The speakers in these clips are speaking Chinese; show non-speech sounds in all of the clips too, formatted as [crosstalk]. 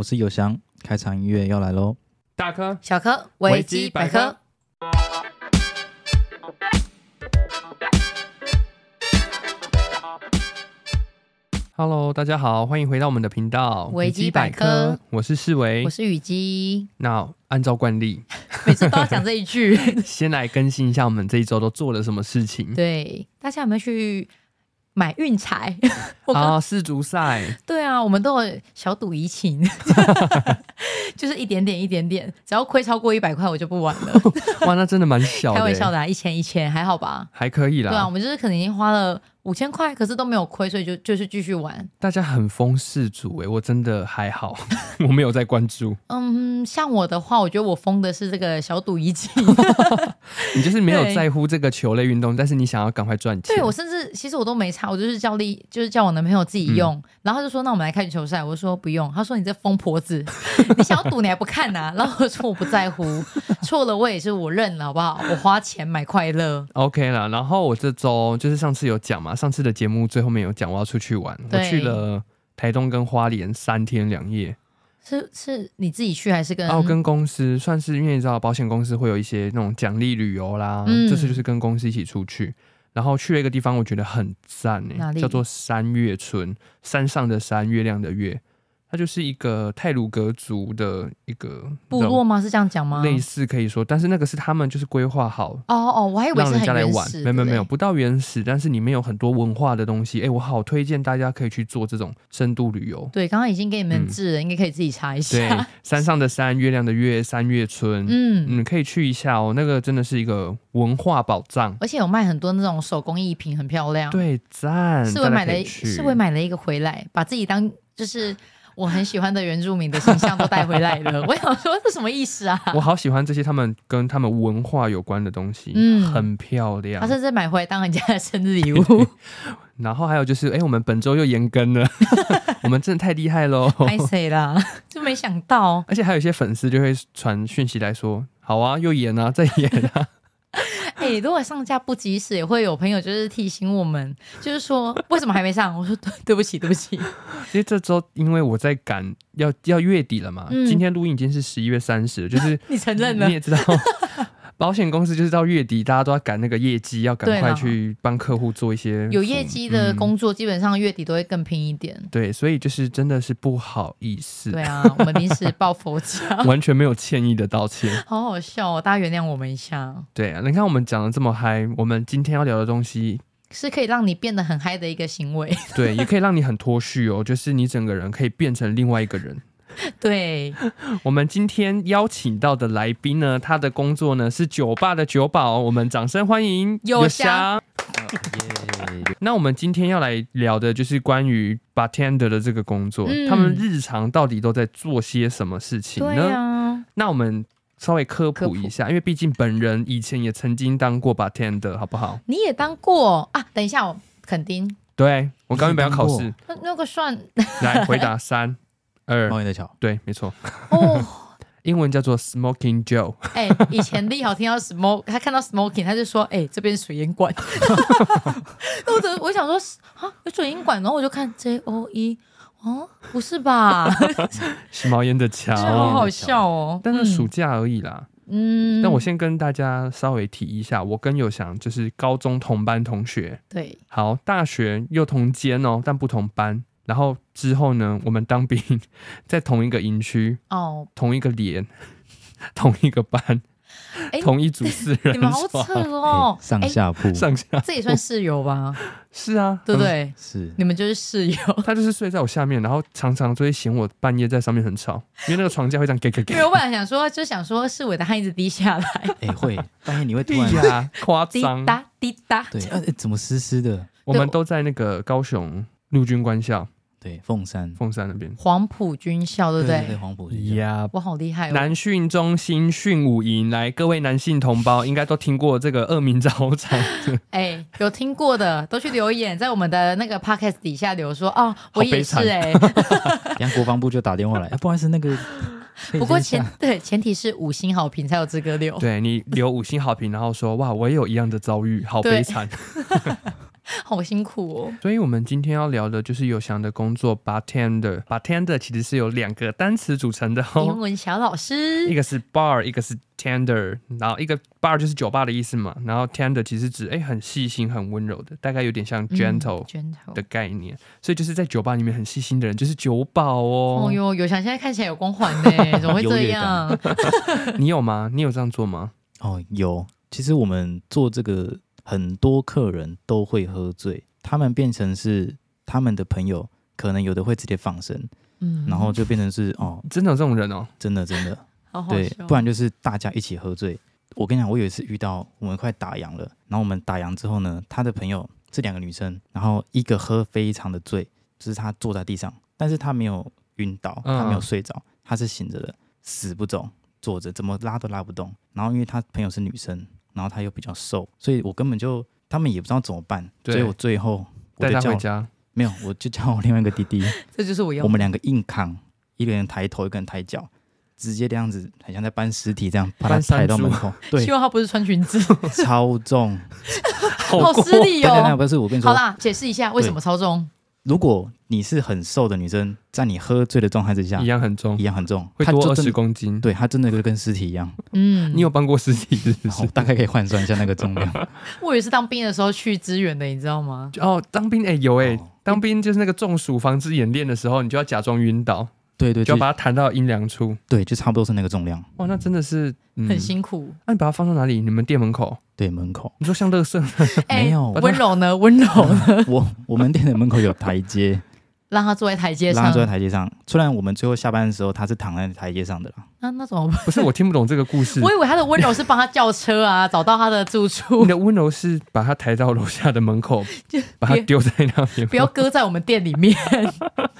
我是有翔，开场音乐要来喽！大科小科维基百科。Hello，大家好，欢迎回到我们的频道维基百科。我是世维，我是雨姬。那按照惯例，[laughs] 每次都要讲这一句。[laughs] 先来更新一下我们这一周都做了什么事情。对，大家有没有去？买运彩 [laughs] 啊，世足赛。对啊，我们都有小赌怡情，[laughs] 就是一点点一点点，只要亏超过一百块，我就不玩了。[laughs] 哇，那真的蛮小的。开玩笑的啊，一千一千还好吧？还可以啦。对啊，我们就是可能已经花了。五千块，可是都没有亏，所以就就是继续玩。大家很疯世主哎，我真的还好，[laughs] 我没有在关注。嗯，像我的话，我觉得我疯的是这个小赌怡情。[laughs] 你就是没有在乎这个球类运动，但是你想要赶快赚钱。对，我甚至其实我都没差，我就是叫力，就是叫我男朋友自己用。嗯、然后他就说：“那我们来看球赛。”我说：“不用。”他说：“你这疯婆子，你想要赌你还不看呐、啊？”然后我说：“我不在乎，错了我也是我认了，好不好？我花钱买快乐。” OK 了。然后我这周就是上次有讲嘛，上次的节目。最后面有讲我要出去玩，我去了台东跟花莲三天两夜。是是你自己去还是跟？哦，跟公司算是，因为你知道保险公司会有一些那种奖励旅游啦。这、嗯、次就是跟公司一起出去，然后去了一个地方，我觉得很赞诶，叫做山月村，山上的山，月亮的月。它就是一个泰鲁格族的一个部落吗？是这样讲吗？类似可以说，但是那个是他们就是规划好哦哦，我还以为是很原始，让人家来玩。没有没有没有，不到原始，但是里面有很多文化的东西。哎，我好推荐大家可以去做这种深度旅游。对，刚刚已经给你们治了，嗯、应该可以自己查一下。对，[laughs] 山上的山，月亮的月，三月村。嗯嗯，可以去一下哦，那个真的是一个文化宝藏，而且有卖很多那种手工艺品，很漂亮。对，赞。是我买了，是我买了一个回来，把自己当就是。我很喜欢的原住民的形象都带回来了，[laughs] 我想说这什么意思啊？我好喜欢这些他们跟他们文化有关的东西，嗯，很漂亮。他甚至买回来当人家的生日礼物。[laughs] 然后还有就是，哎、欸，我们本周又延更了，[laughs] 我们真的太厉害喽！太谁啦？就没想到。而且还有一些粉丝就会传讯息来说，好啊，又延啊，再延啊。哎、欸，如果上架不及时，也会有朋友就是提醒我们，就是说为什么还没上？[laughs] 我说对，对不起，对不起。因为这周因为我在赶，要要月底了嘛。嗯、今天录音已经是十一月三十，就是 [laughs] 你承认了，你也知道。[laughs] 保险公司就是到月底，大家都要赶那个业绩，要赶快去帮客户做一些有业绩的工作，嗯，基本上月底都会更拼一点。对，所以就是真的是不好意思。对啊，我们临时抱佛脚，[laughs] 完全没有歉意的道歉。[laughs] 好好笑哦，大家原谅我们一下。对啊，你看我们讲的这么嗨，我们今天要聊的东西是可以让你变得很嗨的一个行为。[laughs] 对，也可以让你很脱序哦，就是你整个人可以变成另外一个人。[laughs] 对，[laughs] 我们今天邀请到的来宾呢，他的工作呢是酒吧的酒保，我们掌声欢迎有翔。Oh, yeah. 那我们今天要来聊的就是关于 bartender 的这个工作，嗯，他们日常到底都在做些什么事情呢？啊，那我们稍微科普一下，因为毕竟本人以前也曾经当过 bartender，好不好？你也当过啊？等一下，我肯定。对，我刚刚不要考试，那那个算来回答三。二，猫的桥，对，没错。哦，[laughs] 英文叫做 Smoking Joe。[laughs] 哎、欸，以前立好听到 smoke，他看到 smoking，他就说：“哎、欸，这边是水烟管。[laughs] ”我的，我想说啊，有水烟管，然后我就看 J O E，哦，不是吧？是猫烟的桥，好好笑哦。但是暑假而已啦。嗯。但我先跟大家稍微提一下，我跟有翔就是高中同班同学。对。好，大学又同间哦，但不同班。然后之后呢，我们当兵在同一个营区哦，同一个连，[laughs] 同一个班，同一组四人，你们好扯哦，上下铺，上下，这也算室友吧？是啊，对不对？是，你们就是室友。[laughs] 他就是睡在我下面，然后常常就会嫌我半夜在上面很吵，因为那个床架会这样给给给。因为我本来想说，就想说是我的汗一直滴下来，[laughs] 哎，会半夜你会突然夸张，滴答滴答，对，怎么湿湿的？我们都在那个高雄陆军官校。对，凤山，凤山那边，黄埔军校，对不对？对，对，黄埔军校。呀，我好厉害哦！南训中心训武营，来，各位男性同胞 [laughs] 应该都听过这个恶名昭彰。[laughs] 哎、欸，有听过的都去留言，在我们的那个 podcast 底下留说哦，我也是哎、欸。然后国防部就打电话来，啊、不好意思，那个。[laughs] 不过前对前提是五星好评才有资格留。对，你留五星好评，然后说哇，我也有一样的遭遇，好悲惨。[laughs] 好辛苦哦。所以我们今天要聊的就是有翔的工作，bartender。bartender 其实是由两个单词组成的哦，英文小老师，一个是 bar，一个是 tender。然后一个 bar 就是酒吧的意思嘛，然后 tender 其实指哎很细心、很温柔的，大概有点像 gentle gentle 的概念。嗯、所以就是在酒吧里面很细心的人就是酒保哦。哦哟，有翔现在看起来有光环呢，[laughs] 怎么会这样？[laughs] 你有吗？你有这样做吗？哦，有。其实我们做这个。很多客人都会喝醉，他们变成是他们的朋友，可能有的会直接放生，嗯，然后就变成是哦，真的有这种人哦，真的真的，好好对，不然就是大家一起喝醉。我跟你讲，我有一次遇到我们快打烊了，然后我们打烊之后呢，他的朋友这两个女生，然后一个喝非常的醉，就是她坐在地上，但是她没有晕倒，她没有睡着，她是醒着的，死不走，坐着怎么拉都拉不动。然后因为她朋友是女生。然后他又比较瘦，所以我根本就他们也不知道怎么办，所以我最后我就叫回家，没有，我就叫我另外一个弟弟，[laughs] 这就是我要，我们两个硬扛，一个人抬头，一个人抬脚，直接这样子，很像在搬尸体这样，把他抬到门口。对，希望他不是穿裙子，超重，[laughs] 好失礼哦。[laughs] 那不是我跟你说，好啦，解释一下为什么超重。如果你是很瘦的女生，在你喝醉的状态之下，一样很重，一样很重，会多二十公斤。对，她真的就跟尸体一样。嗯，你有搬过尸体是不是？大概可以换算一下那个重量。[laughs] 我也是当兵的时候去支援的，你知道吗？哦，当兵哎、欸、有哎、欸，当兵就是那个中暑防治演练的时候，你就要假装晕倒。对对，就要把它弹到阴凉处。对，就差不多是那个重量。哇，那真的是、嗯、很辛苦。那、啊、你把它放到哪里？你们店门口？对，门口。你说像乐色？欸、[laughs] 没有。温柔呢？温柔呢？[laughs] 我我们店的门口有台阶。让他坐在台阶上，让他坐在台阶上。虽然我们最后下班的时候，他是躺在台阶上的啦。那那怎么办？不是我听不懂这个故事。我以为他的温柔是帮他叫车啊，找到他的住处。你的温柔是把他抬到楼下的门口，就 [laughs] 把他丢在那边，不要搁在我们店里面。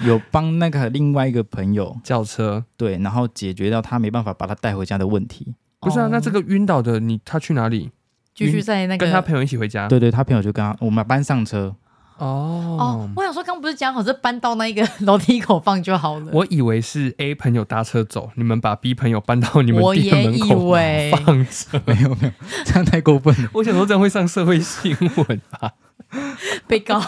有帮那个另外一个朋友叫车，对，然后解决掉他没办法把他带回家的问题。不是啊，那这个晕倒的你，他去哪里？继续在那个跟他朋友一起回家。对对，他朋友就跟他我们班上车。哦哦，我想说，刚刚不是讲好是搬到那个楼梯口放就好了。我以为是 A 朋友搭车走，你们把 B 朋友搬到你们店门口放着。没有没有，这样太过分了。[laughs] 我想说这样会上社会新闻吧？[laughs] 被告。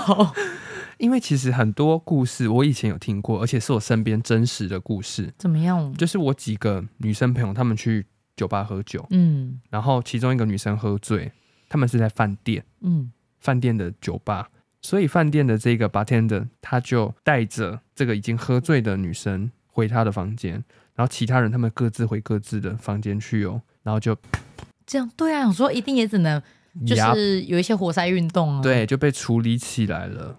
因为其实很多故事我以前有听过，而且是我身边真实的故事。怎么样？就是我几个女生朋友，她们去酒吧喝酒，嗯，然后其中一个女生喝醉，她们是在饭店，嗯，饭店的酒吧。所以饭店的这个 bartender 他就带着这个已经喝醉的女生回他的房间，然后其他人他们各自回各自的房间去哦，然后就这样对啊，我说一定也只能就是有一些活塞运动啊，对，就被处理起来了。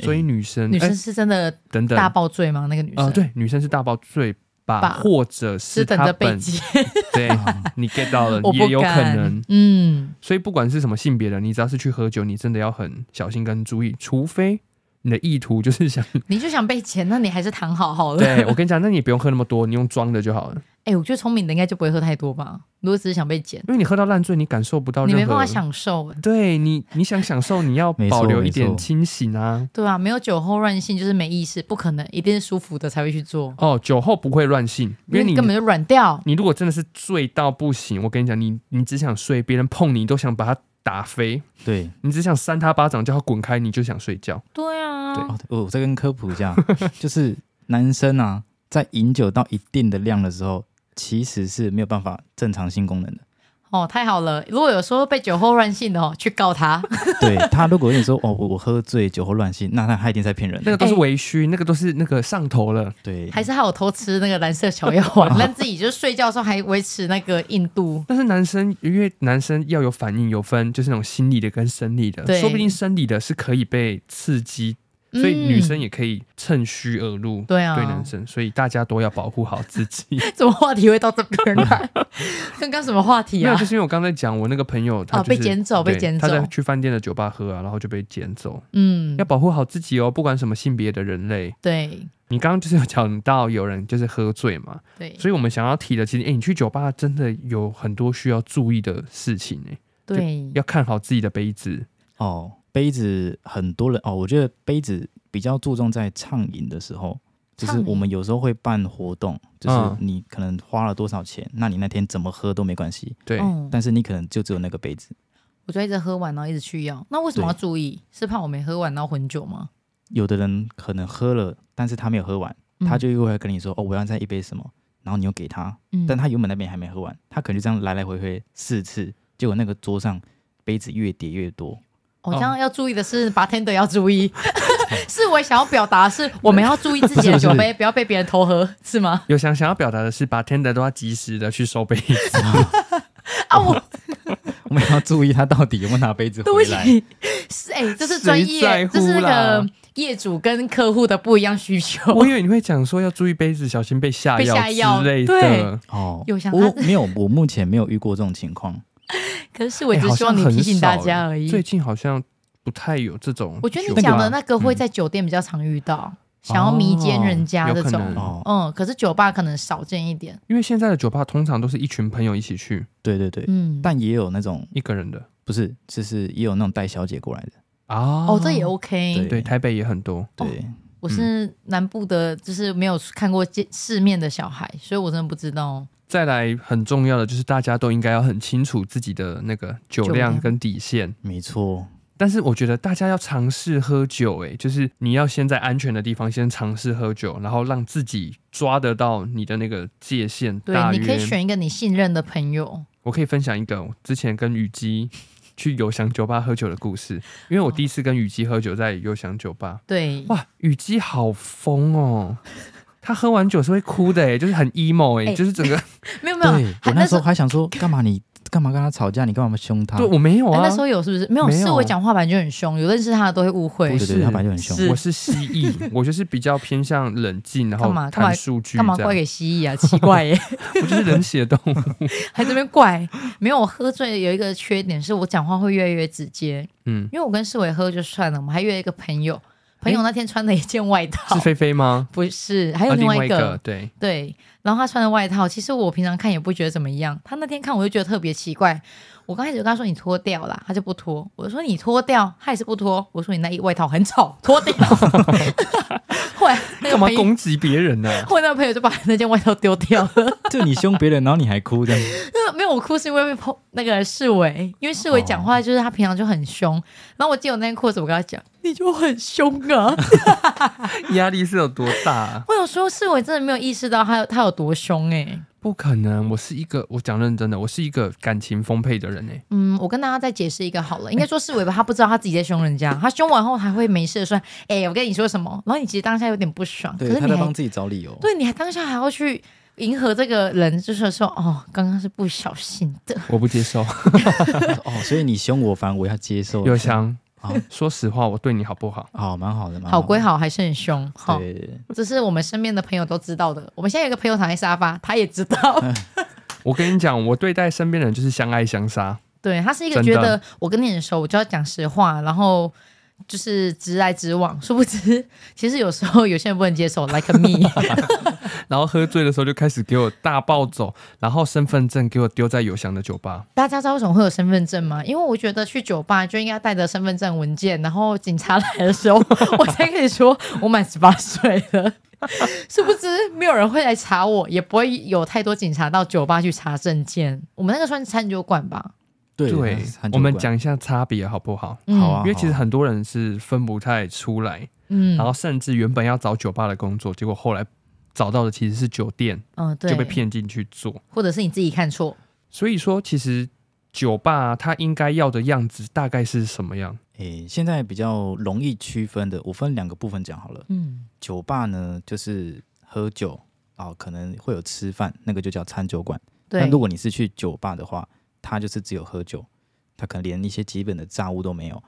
所以女生女生是真的等等大爆醉吗？那个女生啊，对，女生是大爆醉。吧，或者是他本是 [laughs] 对，你 get 到了，[laughs] 也有可能，嗯，所以不管是什么性别的，你只要是去喝酒，你真的要很小心跟注意，除非你的意图就是想，你就想被钱，那你还是躺好好了。对，我跟你讲，那你不用喝那么多，你用装的就好了。哎、欸，我觉得聪明的应该就不会喝太多吧。如果只是想被捡，因为你喝到烂醉，你感受不到，你没办法享受。对你，你想享受，你要保留一点清醒啊。[laughs] 对啊，没有酒后乱性就是没意思，不可能，一定是舒服的才会去做。哦，酒后不会乱性，因为你，因为你根本就软掉。你如果真的是醉到不行，我跟你讲，你你只想睡，别人碰你都想把他打飞。对，你只想扇他巴掌，叫他滚开，你就想睡觉。对啊，对，哦，我再跟科普一下，[laughs] 就是男生啊，在饮酒到一定的量的时候。其实是没有办法正常性功能的哦，太好了！如果有说被酒后乱性的哦，去告他。[laughs] 对他，如果跟你说哦，我喝醉酒后乱性，那他他一定在骗人。那个都是微醺，欸、那个都是那个上头了。对，还是他有偷吃那个蓝色小药丸，[laughs] 让自己就是睡觉的时候还维持那个硬度。但是男生因为男生要有反应，有分就是那种心理的跟生理的，对说不定生理的是可以被刺激。所以女生也可以趁虚而入，对啊，对男生，所以大家都要保护好自己。[laughs] 怎么话题会到这边来？[laughs] 刚刚什么话题啊？没有，就是因为我刚才讲我那个朋友，他、就是哦、被捡走，被捡走，他在去饭店的酒吧喝啊，然后就被捡走。嗯，要保护好自己哦，不管什么性别的人类。对，你刚刚就是有讲到有人就是喝醉嘛，对，所以我们想要提的，其实哎，你去酒吧真的有很多需要注意的事情哎，对，要看好自己的杯子哦。杯子很多人哦，我觉得杯子比较注重在畅饮的时候，就是我们有时候会办活动，就是你可能花了多少钱，那你那天怎么喝都没关系，对，但是你可能就只有那个杯子，我就一直喝完，然后一直去要。那为什么要注意？是怕我没喝完然后混酒吗？有的人可能喝了，但是他没有喝完，他就又会跟你说：“哦，我要再一杯什么。”然后你又给他，但他原本那边还没喝完，他可能就这样来来回回四次，结果那个桌上杯子越叠越多。好像要注意的是，bartender 要注意。[laughs] 是我想要表达的是，我们要注意自己的 [laughs] 酒杯，不要被别人偷喝，是吗？有想想要表达的是，bartender 都要及时的去收杯子。[laughs] 啊，我我们要注意他到底有没有拿杯子回来。是哎，这是专业，这是那个业主跟客户的不一样需求。我以为你会讲说要注意杯子，小心被下药之类的。哦，有想我没有，我目前没有遇过这种情况。[laughs] 可是我只希望你提醒大家而已。最近好像不太有这种。我觉得你讲的那个会在酒店比较常遇到，想要迷奸人家这种。嗯，可是酒吧可能少见一点。因为现在的酒吧通常都是一群朋友一起去。对对对，嗯，但也有那种一个人的，不是，就是也有那种带小姐过来的。哦，这也 OK。对，台北也很多。对，我是南部的，就是没有看过见世面的小孩，所以我真的不知道。再来很重要的就是，大家都应该要很清楚自己的那个酒量跟底线。没错，但是我觉得大家要尝试喝酒，哎，就是你要先在安全的地方先尝试喝酒，然后让自己抓得到你的那个界限。对，你可以选一个你信任的朋友。我可以分享一个之前跟雨姬去有翔酒吧喝酒的故事，因为我第一次跟雨姬喝酒在有翔酒吧。对，哇，雨姬好疯哦。他喝完酒是会哭的，哎，就是很 emo，哎，就是整个没 [laughs] 有没有。我那时候还想说，干嘛你干嘛跟他吵架？你干嘛凶他？对，我没有啊。那时候有是不是？没有，是我讲话本来就很凶，有认识他的都会误会。不是，他本来就很凶。我是蜥蜴，[laughs] 我就是比较偏向冷静，然后看数据。干嘛怪给蜥蜴啊？[laughs] 奇怪耶！我就是冷血动物，还这边怪。没有，我喝醉有一个缺点，是我讲话会越来越直接。嗯，因为我跟世伟喝就算了，我们还约一个朋友。朋友那天穿的一件外套是菲菲吗？不是，还有另外一个，啊、一个对对。然后他穿的外套，其实我平常看也不觉得怎么样。他那天看我就觉得特别奇怪。我刚开始就跟他说，你脱掉啦，他就不脱。我就说你脱掉，他也是不脱。我说你那一外套很丑，脱掉。[laughs] [laughs] 后来干嘛攻击别人呢、啊？后来那个朋友就把那件外套丢掉了。[laughs] 就你凶别人，然后你还哭这样？没有，我哭是因为被碰那个世伟，因为世伟讲话就是他平常就很凶。然后我记得我那件裤子，我跟他讲，你就很凶啊，压力是有多大、啊？我有说世伟真的没有意识到他有他有多凶哎、欸。不可能，我是一个我讲认真的，我是一个感情丰沛的人哎。嗯，我跟大家再解释一个好了，应该说是尾吧，他不知道他自己在凶人家，[laughs] 他凶完后还会没事的说，哎、欸，我跟你说什么？然后你其实当下有点不爽，对，可是你他在帮自己找理由，对，你还当下还要去迎合这个人，就是说，哦，刚刚是不小心的，我不接受。[laughs] 哦，所以你凶我，反而我要接受。[laughs] 有祥。好，说实话，我对你好不好？好，蛮好的，好归好，还是很凶。好，对，这是我们身边的朋友都知道的。我们现在有个朋友躺在沙发，他也知道。[laughs] 我跟你讲，我对待身边的人就是相爱相杀。对，他是一个觉得我跟你很熟，我就要讲实话，然后。就是直来直往，殊不知，其实有时候有些人不能接受，like me。[laughs] [laughs] 然后喝醉的时候就开始给我大暴走，然后身份证给我丢在有翔的酒吧。大家知道为什么会有身份证吗？因为我觉得去酒吧就应该带着身份证文件，然后警察来的时候，我才可以说我满十八岁了。殊不知没有人会来查我，也不会有太多警察到酒吧去查证件。我们那个算餐酒馆吧。对，对我们讲一下差别好不好？嗯、好啊，因为其实很多人是分不太出来，嗯，然后甚至原本要找酒吧的工作，结果后来找到的其实是酒店，嗯，对，就被骗进去做，或者是你自己看错。所以说，其实酒吧它应该要的样子大概是什么样？诶，现在比较容易区分的，我分两个部分讲好了。嗯，酒吧呢就是喝酒啊，可能会有吃饭，那个就叫餐酒馆。对，但如果你是去酒吧的话。他就是只有喝酒，他可能连一些基本的杂物都没有，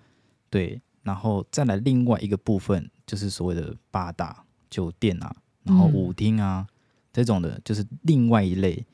对。然后再来另外一个部分，就是所谓的八大酒店啊，然后舞厅啊、嗯、这种的，就是另外一类。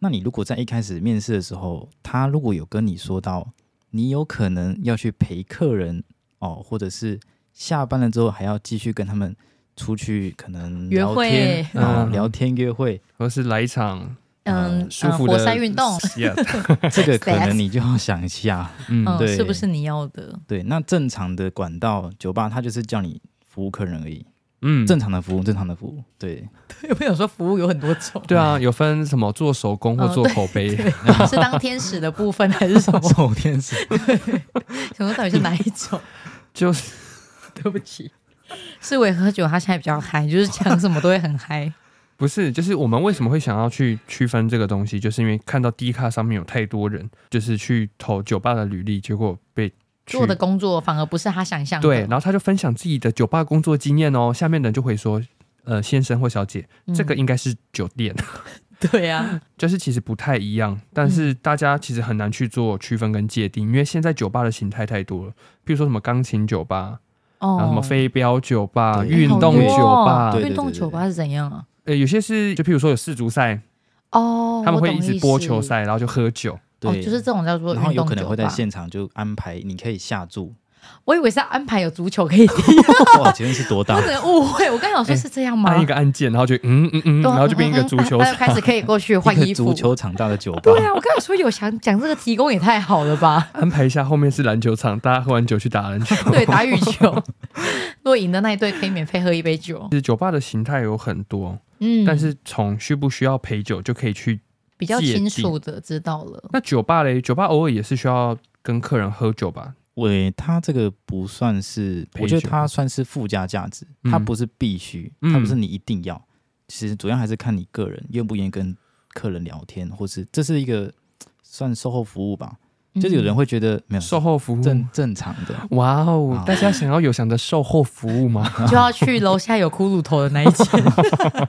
那你如果在一开始面试的时候，他如果有跟你说到，你有可能要去陪客人哦，或者是下班了之后还要继续跟他们出去，可能聊天约会啊，聊天约会，或是来一场。嗯，舒服的活塞运动，[laughs] 这个可能你就要想一下，嗯，对，是不是你要的？对，那正常的管道酒吧，它就是叫你服务客人而已，嗯，正常的服务，正常的服务，对。[laughs] 有没有说服务有很多种？对啊，有分什么做手工或做口碑，哦、[laughs] 是当天使的部分还是什么？手天使。什么到底是哪一种？就是对不起，是我喝酒，他现在比较嗨，就是讲什么都会很嗨。不是，就是我们为什么会想要去区分这个东西，就是因为看到 D 卡上面有太多人，就是去投酒吧的履历，结果被做的工作反而不是他想象的。对，然后他就分享自己的酒吧工作经验哦，下面的人就会说，呃，先生或小姐，嗯、这个应该是酒店。[laughs] 对啊，就是其实不太一样，但是大家其实很难去做区分跟界定，因为现在酒吧的形态太多了，比如说什么钢琴酒吧，哦，然后什么飞镖酒吧、运动酒吧，运动酒吧是怎样啊？呃，有些是就譬如说有世足赛哦，他们会一直播球赛，然后就喝酒，对，哦、就是这种叫做运动酒吧，然后有可能会在现场就安排你可以下注。我以为是要安排有足球可以踢，[laughs] 哇，今天是多大？不能误会，我刚想说是这样吗？按一个按键，然后就嗯嗯嗯，然后就变一个足球，开始可以过去 [laughs] 换衣服。足球场大的酒吧。对啊，我刚想说有想讲这个提供也太好了吧？安排一下，后面是篮球场，大家喝完酒去打篮球，对，打羽球。[laughs] 如果赢的那一队可以免费喝一杯酒。其实酒吧的形态有很多，嗯，但是从需不需要陪酒就可以去比较清楚的知道了。那酒吧嘞？酒吧偶尔也是需要跟客人喝酒吧？喂，他这个不算是，我觉得他算是附加价值，他不是必须，他不是你一定要。其实主要还是看你个人愿不愿意跟客人聊天，或是这是一个算售后服务吧。就是有人会觉得没有售后服务正正常的。哇哦，大家想要有想的售后服务吗？就要去楼下有骷髅头的那一间。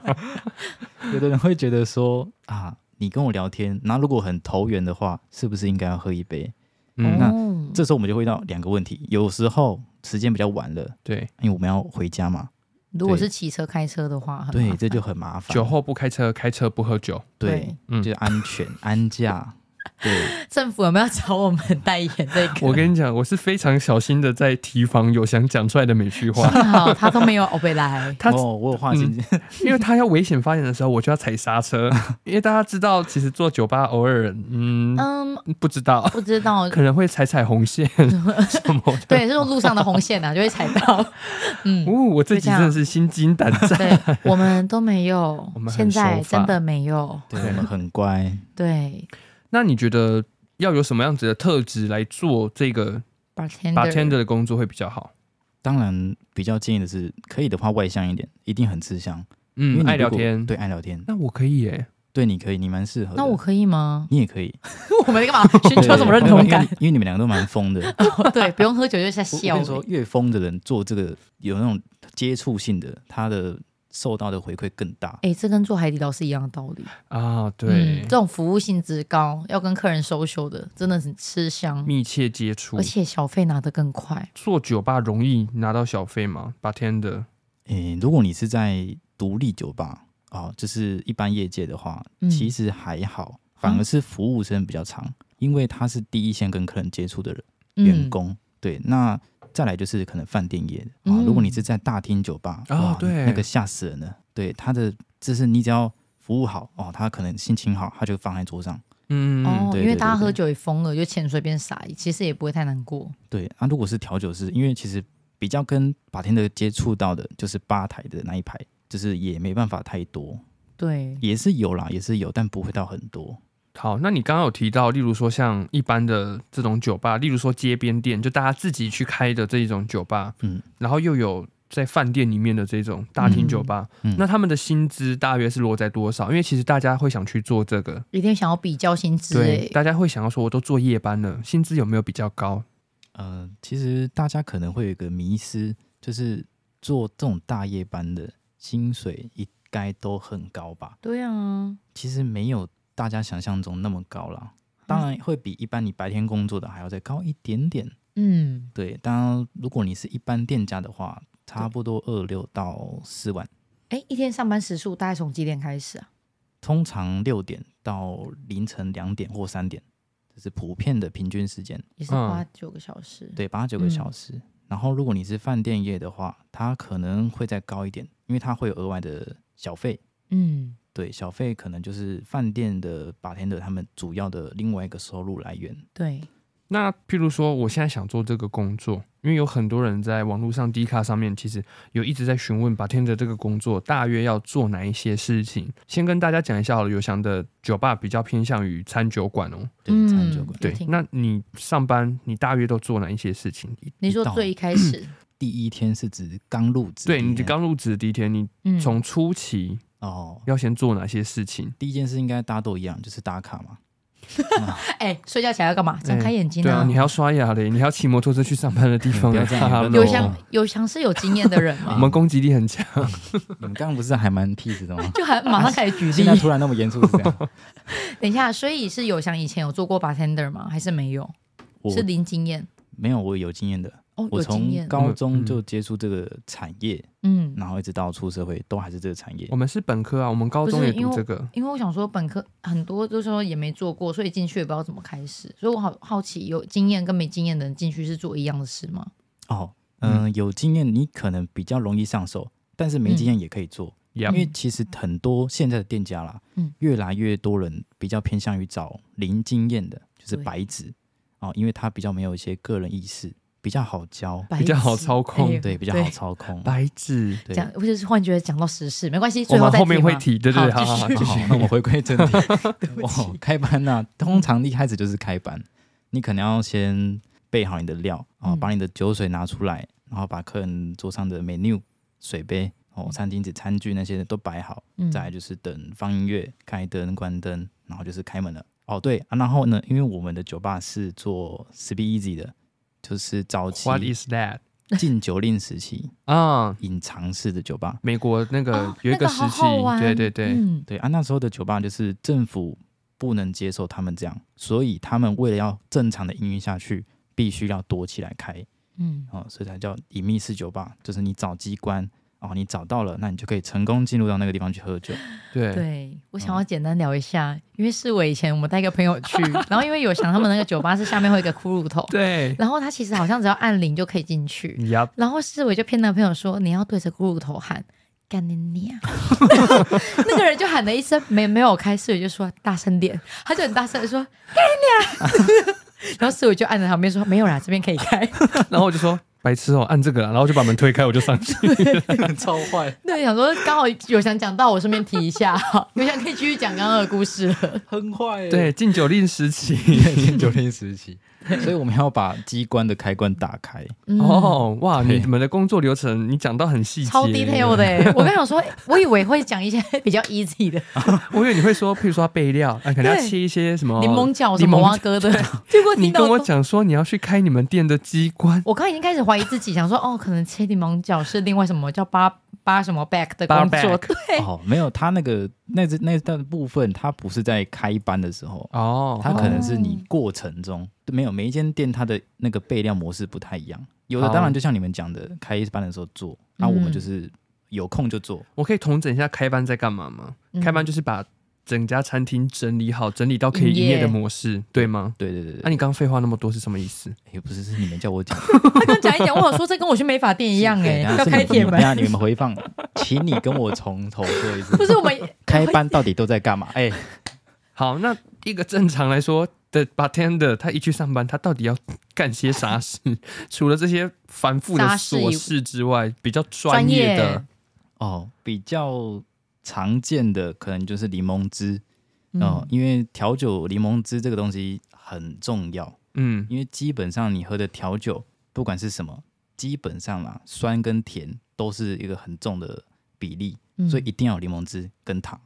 [laughs] 有的人会觉得说啊，你跟我聊天，那如果很投缘的话，是不是应该要喝一杯？嗯，那这时候我们就会遇到两个问题。有时候时间比较晚了，对，因为我们要回家嘛。如果是骑车开车的话，对，这就很麻烦。酒后不开车，开车不喝酒，对，嗯，就是安全安驾。对，政府有没有找我们代言这个？我跟你讲，我是非常小心的在提防有想讲出来的每句话。好，他都没有欧贝来。[laughs] 他哦，我有话听，因为他要危险发言的时候，我就要踩刹车。因为大家知道，其实做酒吧偶尔，嗯嗯，不知道，不知道，可能会踩踩红线 [laughs] 什么的。对，这种路上的红线啊，就会踩到。[laughs] 嗯，哦，我自己真的是心惊胆战。对，我们都没有，我们现在真的没有，对，我们很乖。对。那你觉得要有什么样子的特质来做这个 bartender 的工作会比较好？当然，比较建议的是，可以的话外向一点，一定很吃香。嗯，爱聊天，对，爱聊天。那我可以耶，对，你可以，你蛮适合。那我可以吗？你也可以。[laughs] 我们干嘛寻求什么认同感？[laughs] 因为你们两个都蛮疯的。[laughs] 对，不用喝酒就在笑。我跟你说，越疯的人做这个有那种接触性的，他的。受到的回馈更大，哎、欸，这跟做海底捞是一样的道理啊。对、嗯，这种服务性质高，要跟客人 social 的，真的是吃香，密切接触，而且小费拿得更快。做酒吧容易拿到小费吗？Bartender，哎，如果你是在独立酒吧啊，就是一般业界的话，嗯、其实还好，反而是服务生比较长，嗯、因为他是第一线跟客人接触的人，嗯、员工。对，那。再来就是可能饭店业的啊，如果你是在大厅酒吧啊，对，那个吓死人了。对，他的就是你只要服务好哦，他可能心情好，他就放在桌上。嗯哦，因为大家喝酒也疯了，就钱随便撒，其实也不会太难过。对啊，如果是调酒师，因为其实比较跟 bartender 接触到的，就是吧台的那一排，就是也没办法太多。对，也是有啦，也是有，但不会到很多。好，那你刚刚有提到，例如说像一般的这种酒吧，例如说街边店，就大家自己去开的这一种酒吧，嗯，然后又有在饭店里面的这种大厅酒吧，嗯嗯、那他们的薪资大约是落在多少？因为其实大家会想去做这个，一定想要比较薪资，对，大家会想要说，我都做夜班了，薪资有没有比较高？呃，其实大家可能会有一个迷失，就是做这种大夜班的薪水应该都很高吧？对啊，其实没有。大家想象中那么高了，当然会比一般你白天工作的还要再高一点点。嗯，对。当然，如果你是一般店家的话，差不多二六到四万。哎，一天上班时数大概从几点开始啊？通常六点到凌晨两点或三点，这是普遍的平均时间。也是八九个小时。对，八九个小时。嗯、然后，如果你是饭店业的话，它可能会再高一点，因为它会有额外的小费。嗯。对，小费可能就是饭店的 bartender 他们主要的另外一个收入来源。对，那譬如说，我现在想做这个工作，因因为有很多人在网络上 D 卡上面，其实有一直在询问 bartender 这个工作大约要做哪一些事情。先跟大家讲一下好了，有翔的酒吧比较偏向于餐酒馆哦，对，餐酒馆。对，那你上班你大约都做哪一些事情？你说最一开始第一天是指刚入职，对，你刚入职第一天，你从初期哦要先做哪些事情？第一件事应该大家都一样，就是打卡嘛。[laughs] 哎、欸，睡觉起来要干嘛？睁开眼睛、啊欸。对啊，你还要刷牙嘞，你还要骑摩托车去上班的地方。[laughs] 不要。有翔有翔是有经验的人吗？[laughs] 我们攻击力很强。你们刚刚不是还蛮 peace 的吗？就还马上开始举例。现在突然那么严肃是这样？等一下，所以是有翔以前有做过 bartender 吗？还是没有？是零经验？没有，我有经验的。哦、我从高中就接触这个产业，嗯，然后一直到出社会都还是这个产业。我们是本科啊，我们高中也读这个。因为，因为我想说本科很多就是说也没做过，所以进去也不知道怎么开始。所以我好好奇，有经验跟没经验的人进去是做一样的事吗？哦，嗯、呃，有经验你可能比较容易上手，但是没经验也可以做，嗯、因为其实很多现在的店家啦，嗯，越来越多人比较偏向于找零经验的，就是白纸哦，因为他比较没有一些个人意识。比较好教，比较好操控，欸、对，比较好操控。白纸讲，不是忽然觉得讲到时事，没关系，我们后面会提，对对对，好好好，那我们回归正题。哦，开班呢、啊，通常一开始就是开班，你可能要先备好你的料啊，把你的酒水拿出来，然后把客人桌上的 menu、水杯、哦、餐巾纸、餐具那些都摆好，再来就是等放音乐、开灯、关灯，然后就是开门了。哦，对啊，然后呢，因为我们的酒吧是做 speak easy 的。就是早期，What is that？禁酒令时期啊，隐藏式的酒吧。美国那个有一个时期，哦那个、对对对、嗯、对啊，那时候的酒吧就是政府不能接受他们这样，所以他们为了要正常的营运下去，必须要躲起来开，嗯，哦，所以才叫隐秘式酒吧，就是你找机关。哦，你找到了，那你就可以成功进入到那个地方去喝酒。对，对我想要简单聊一下，嗯、因为是我以前我们带一个朋友去，然后因为有想他们那个酒吧是下面会有一个骷髅头，对，然后他其实好像只要按铃就可以进去然后世伟就骗那个朋友说你要对着骷髅头喊干你娘，[laughs] 那个人就喊了一声没没有开，世伟就说大声点，他就很大声的说干你娘，[laughs] 然后世伟就按在旁边说没有啦，这边可以开，[laughs] 然后我就说。白痴哦，按这个，然后就把门推开，我就上去，[laughs] 超坏。[laughs] 对，想说刚好有想讲到，我顺便提一下，我想可以继续讲刚刚的故事了。很坏，对，禁酒令时期，禁酒令时期。[laughs] 所以我们要把机关的开关打开。嗯、哦，哇，你们的工作流程你讲到很细节，超 detail 的。我刚想说，[laughs] 我以为会讲一些比较 easy 的，[laughs] 我以为你会说，譬如说备料，啊，可能要切一些什么柠檬角、什么蛙哥的。结果你跟我讲说你要去开你们店的机关，我刚已经开始怀疑自己，想说哦，可能切柠檬角是另外什么叫八八什么 back 的工作。对，哦，没有，他那个那只那段部分，他不是在开班的时候哦，他可能是你过程中。哦没有，每一间店它的那个备料模式不太一样，有的当然就像你们讲的，开班的时候做，那我们就是有空就做。我可以统整一下开班在干嘛吗？嗯、开班就是把整家餐厅整理好，整理到可以营业的模式，对吗？对对对对。那、啊、你刚刚废话那么多是什么意思？也不是，是你们叫我讲。他刚讲一讲，我好说这跟我去美发店一样哎，[laughs] 要开铁门。[laughs] 你们回放，请你跟我从头说一次。[laughs] 不是我们开班到底都在干嘛？哎，好，那一个正常来说。的 bartender 他一去上班，他到底要干些啥事？除了这些繁复的琐事之外，比较专业的哦，比较常见的可能就是柠檬汁哦，嗯、因为调酒柠檬汁这个东西很重要。嗯，因为基本上你喝的调酒不管是什么，基本上啦，酸跟甜都是一个很重的比例，嗯、所以一定要有柠檬汁跟糖。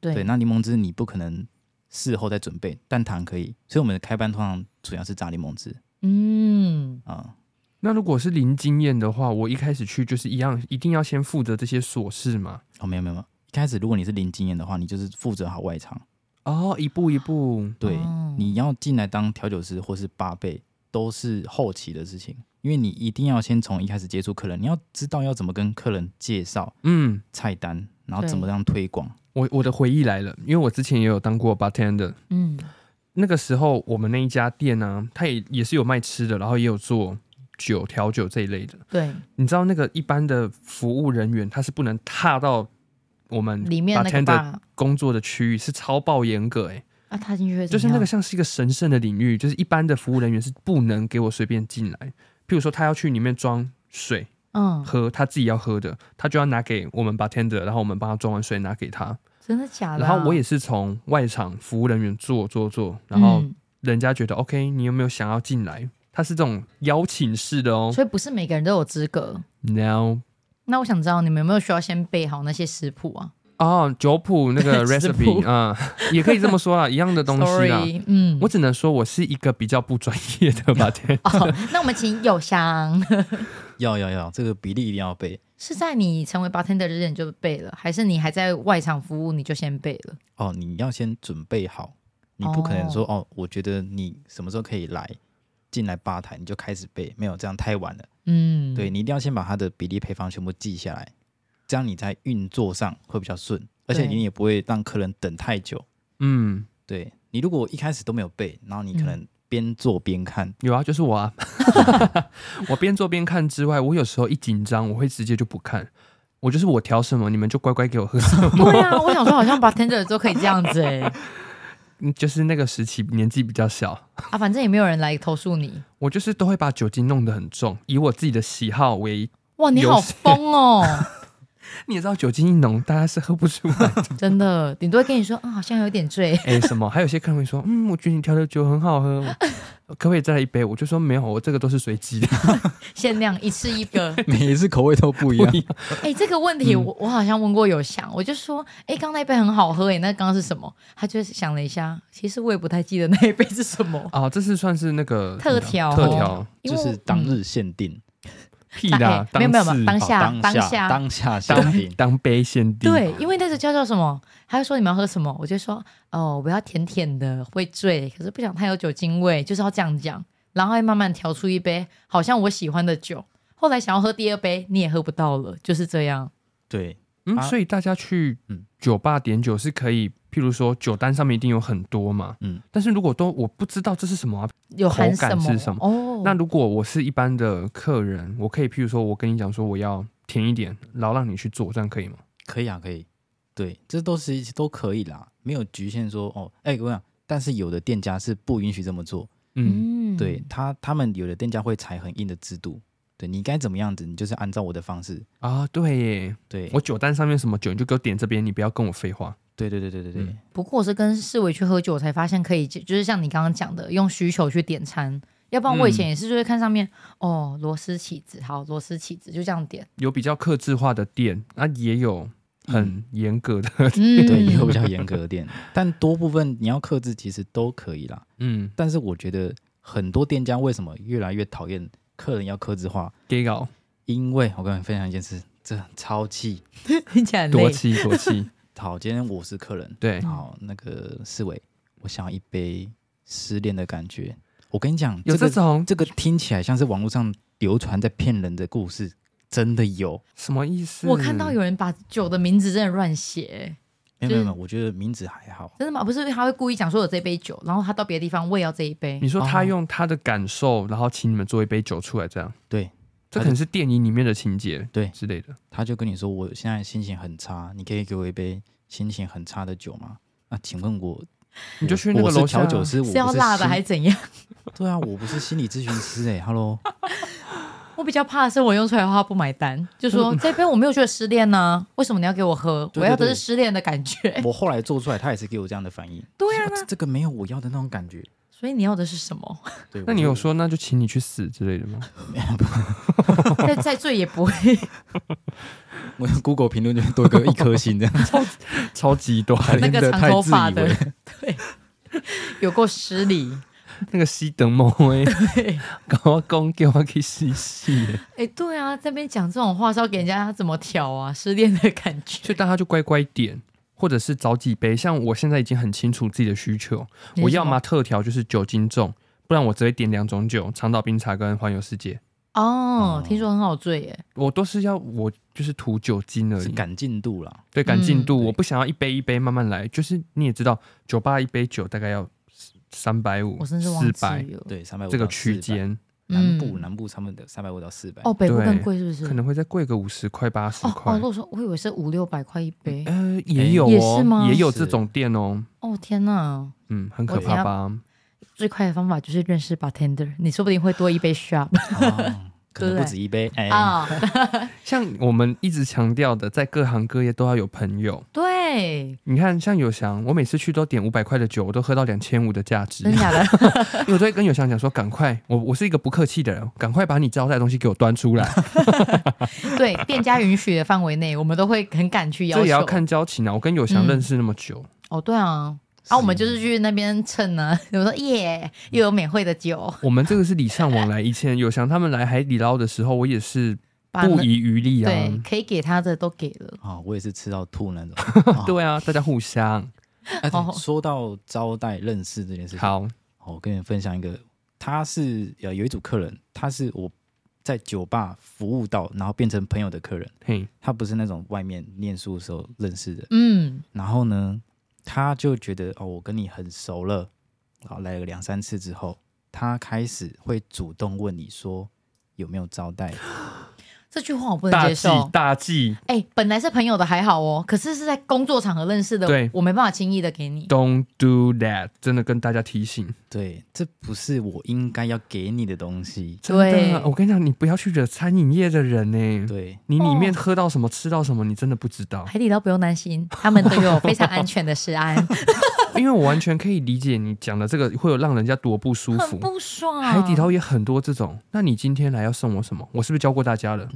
对，对，那柠檬汁你不可能。事后再准备，但糖可以，所以我们的开班通常主要是榨柠檬汁。嗯啊，嗯、那如果是零经验的话，我一开始去就是一样，一定要先负责这些琐事吗？哦，没有没有开始如果你是零经验的话，你就是负责好外场。哦，一步一步，对，哦、你要进来当调酒师或是八倍，都是后期的事情，因为你一定要先从一开始接触客人，你要知道要怎么跟客人介绍，嗯，菜单，然后怎么样推广。我我的回忆来了，因为我之前也有当过 bartender。嗯，那个时候我们那一家店呢、啊，它也也是有卖吃的，然后也有做酒调酒这一类的。对，你知道那个一般的服务人员他是不能踏到我们里面 bartender 工作的区域，是超爆严格哎、欸。啊，他进去就是那个像是一个神圣的领域，就是一般的服务人员是不能给我随便进来。譬如说他要去里面装水嗯，喝，他自己要喝的，他就要拿给我们 bartender，然后我们帮他装完水拿给他。真的假的啊？然后我也是从外场服务人员做做做，然后嗯人家觉得 OK，你有没有想要进来？他是这种邀请式的哦。所以不是每个人都有资格。Now 那我想知道你们有没有需要先备好那些食谱啊哦，酒谱那个 [laughs] recipe 谱啊、也可以这么说啊，[laughs] 一样的东西啦。？Sorry，嗯，我只能说我是一个比较不专业的 bartender。[laughs] 哦，那我们请友香，要要要，这个比例一定要背是在你成为 bartender 之前就背了，还是你还在外场服务你就先背了？哦。你要先准备好，你不可能说哦我觉得你什么时候可以来进来吧台，你就开始背，没有这样太晚了。嗯，对，你一定要先把它的比例配方全部记下来，这样你在运作上会比较顺，而且你也不会让客人等太久。嗯，对你如果一开始都没有背，然后你可嗯能边做边看，有啊，就是我啊。[laughs] 我边做边看之外，我有时候一紧张，我会直接就不看。我就是我调什么，你们就乖乖给我喝什么。对啊，[laughs] 我想说好像 bartender 都可以这样子哎、嗯就是那个时期年纪比较小，[laughs] 啊，反正也没有人来投诉你。我就是都会把酒精弄得很重，以我自己的喜好为。哇，你好疯哦！[laughs] [laughs] 你也知道酒精一浓，大家是喝不出来的。[laughs] 真的，顶多会跟你说，嗯，好像有点醉。哎、什么？[laughs] 还有些客人会说，嗯，我觉得你调的酒很好喝，可不可以再来一杯？我就说没有，我这个都是随机的。限量一次一个。每一次口味都不一样。哎、这个问题嗯我我好像问过有想，我就说，哎，刚那一杯很好喝，哎，那刚刚是什么？他就想了一下，其实我也不太记得那一杯是什么。啊，这是算是那个特调特调就是当日限定，屁啦，哎没有没有没有当次当下哦当下当下限当定。当杯先定。对，因为那个叫做什么？他就说你们要喝什么，我就说哦，我要甜甜的，会醉，可是不想太有酒精味，就是要这样讲，然后会慢慢调出一杯好像我喜欢的酒。后来想要喝第二杯，你也喝不到了，就是这样。对，嗯，啊所以大家去嗯酒吧点酒是可以，譬如说酒单上面一定有很多嘛，嗯，但是如果都我不知道这是什么啊，有含口感？是什么哦，那如果我是一般的客人，我可以譬如说我跟你讲说我要甜一点，然后让你去做，这样可以吗？可以啊，可以。对，这都是都可以啦，没有局限说哦，哎，我讲，但是有的店家是不允许这么做。嗯，嗯，对他，他们有的店家会采很硬的制度，对你该怎么样子，你就是按照我的方式。啊，对耶，对，我酒单上面什么酒你就给我点这边，你不要跟我废话。对对对对对对，嗯不过我是跟世伟去喝酒，我才发现可以，就是像你刚刚讲的，用需求去点餐。要不然我以前也是，就会看上面、嗯哦，螺丝起子，好，螺丝起子就这样点。有比较克制化的店，那、也有很严格的，嗯，[laughs] 对，也有比较严格的店，但多部分你要克制其实都可以啦。嗯，但是我觉得很多店家为什么越来越讨厌客人要克制化？给搞因为我跟你分享一件事，这超气。[laughs] 听起来多累。气多气，[laughs] 好，今天我是客人，对，好，那个思维，我想要一杯失恋的感觉。我跟你讲，有这个这种这个听起来像是网络上流传在骗人的故事，真的有。什么意思？我看到有人把酒的名字真的乱写，没有没有没有，我觉得名字还好。真的吗？不是，他会故意讲说有这杯酒，然后他到别的地方我也要这一杯你。说他哦用他的感受，然后请你们做一杯酒出来，这样，对，这可能是电影里面的情节，对之类的。他就跟你说，我现在心情很差，你可以给我一杯心情很差的酒吗？那请问我，你就去那个我是楼下调酒师，我是是要辣的心还是怎样？[laughs] 对啊，我不是心理咨询师哎、欸、，Hello，我比较怕的是我用出来的话不买单，就说这杯我没有觉得失恋呢、为什么你要给我喝？对对我要的是失恋的感觉。我后来做出来，他也是给我这样的反应。对啊说，这这个没有我要的那种感觉。所以你要的是什么？[laughs] 对，那你有我说那就请你去死之类的吗？[laughs] 再再醉也不会。[laughs] 我 Google 评论就多个一颗星这样，超级多，那个长太自以头发的为，对，有过失礼。[laughs] 那个熄灯梦诶，对，跟我讲叫我去死死的，哎，对啊，这边讲这种话是要给人家怎么调啊？失恋的感觉。所以大家就乖乖点，或者是找几杯。像我现在已经很清楚自己的需求，我要么特调就是酒精重，不然我只会点两种酒：长岛冰茶跟环游世界。哦，听说很好醉耶。我都是要我就是图酒精而已，是赶进度啦。对赶进度，嗯我不想要一杯一杯慢慢来。就是你也知道，酒吧一杯酒大概要三百五、我甚至四百。对，三百五这个区间，南部嗯南部他们的三百五到四百。哦，北部更贵是不是？可能会再贵个五十块、八十块哦，块。我说我以为是五六百块一杯。呃，也有也哦，是吗也有这种店哦。哦天哪！嗯，很可怕吧？最快的方法就是认识 bartender，你说不定会多一杯 shot。哦可能不止一杯 [laughs] 像我们一直强调的，在各行各业都要有朋友。对，你看，像有翔，我每次去都点五百块的酒，我都喝到两千五的价值。真的假的？[laughs] 因为我都会跟有翔讲说，赶快，我我是一个不客气的人，赶快把你招待的东西给我端出来。[laughs] 对，店家允许的范围内，我们都会很敢去要求。这也要看交情啊！我跟有翔认识那么久，嗯、哦，对啊。啊，我们就是去那边蹭呢。[laughs] 我说耶，又有免费的酒。我们这个是礼尚往来。以前有想他们来海底捞的时候，我也是不遗余力啊。对，可以给他的都给了。啊、[laughs] 哦，我也是吃到吐那种。[laughs] 对啊，大家互相。啊、说到招待认识这件事情，好，我跟你分享一个，他是呃有一组客人，他是我在酒吧服务到，然后变成朋友的客人。嘿，他不是那种外面念书的时候认识的。嗯，然后呢？他就觉得哦，我跟你很熟了，好，来了两三次之后，他开始会主动问你说有没有招待。这句话我不能接受，大忌。哎、欸，本来是朋友的还好哦，可是是在工作场合认识的，对，我没办法轻易的给你。Don't do that，真的跟大家提醒。对，这不是我应该要给你的东西。真的，我跟你讲，你不要去惹餐饮业的人呢。对，你里面喝到什么，吃到什么，你真的不知道。海底捞不用担心，他们都有非常安全的食安。[laughs] 因为我完全可以理解你讲的这个会有让人家多不舒服，不爽。海底捞也很多这种，那你今天来要送我什么？我是不是教过大家了？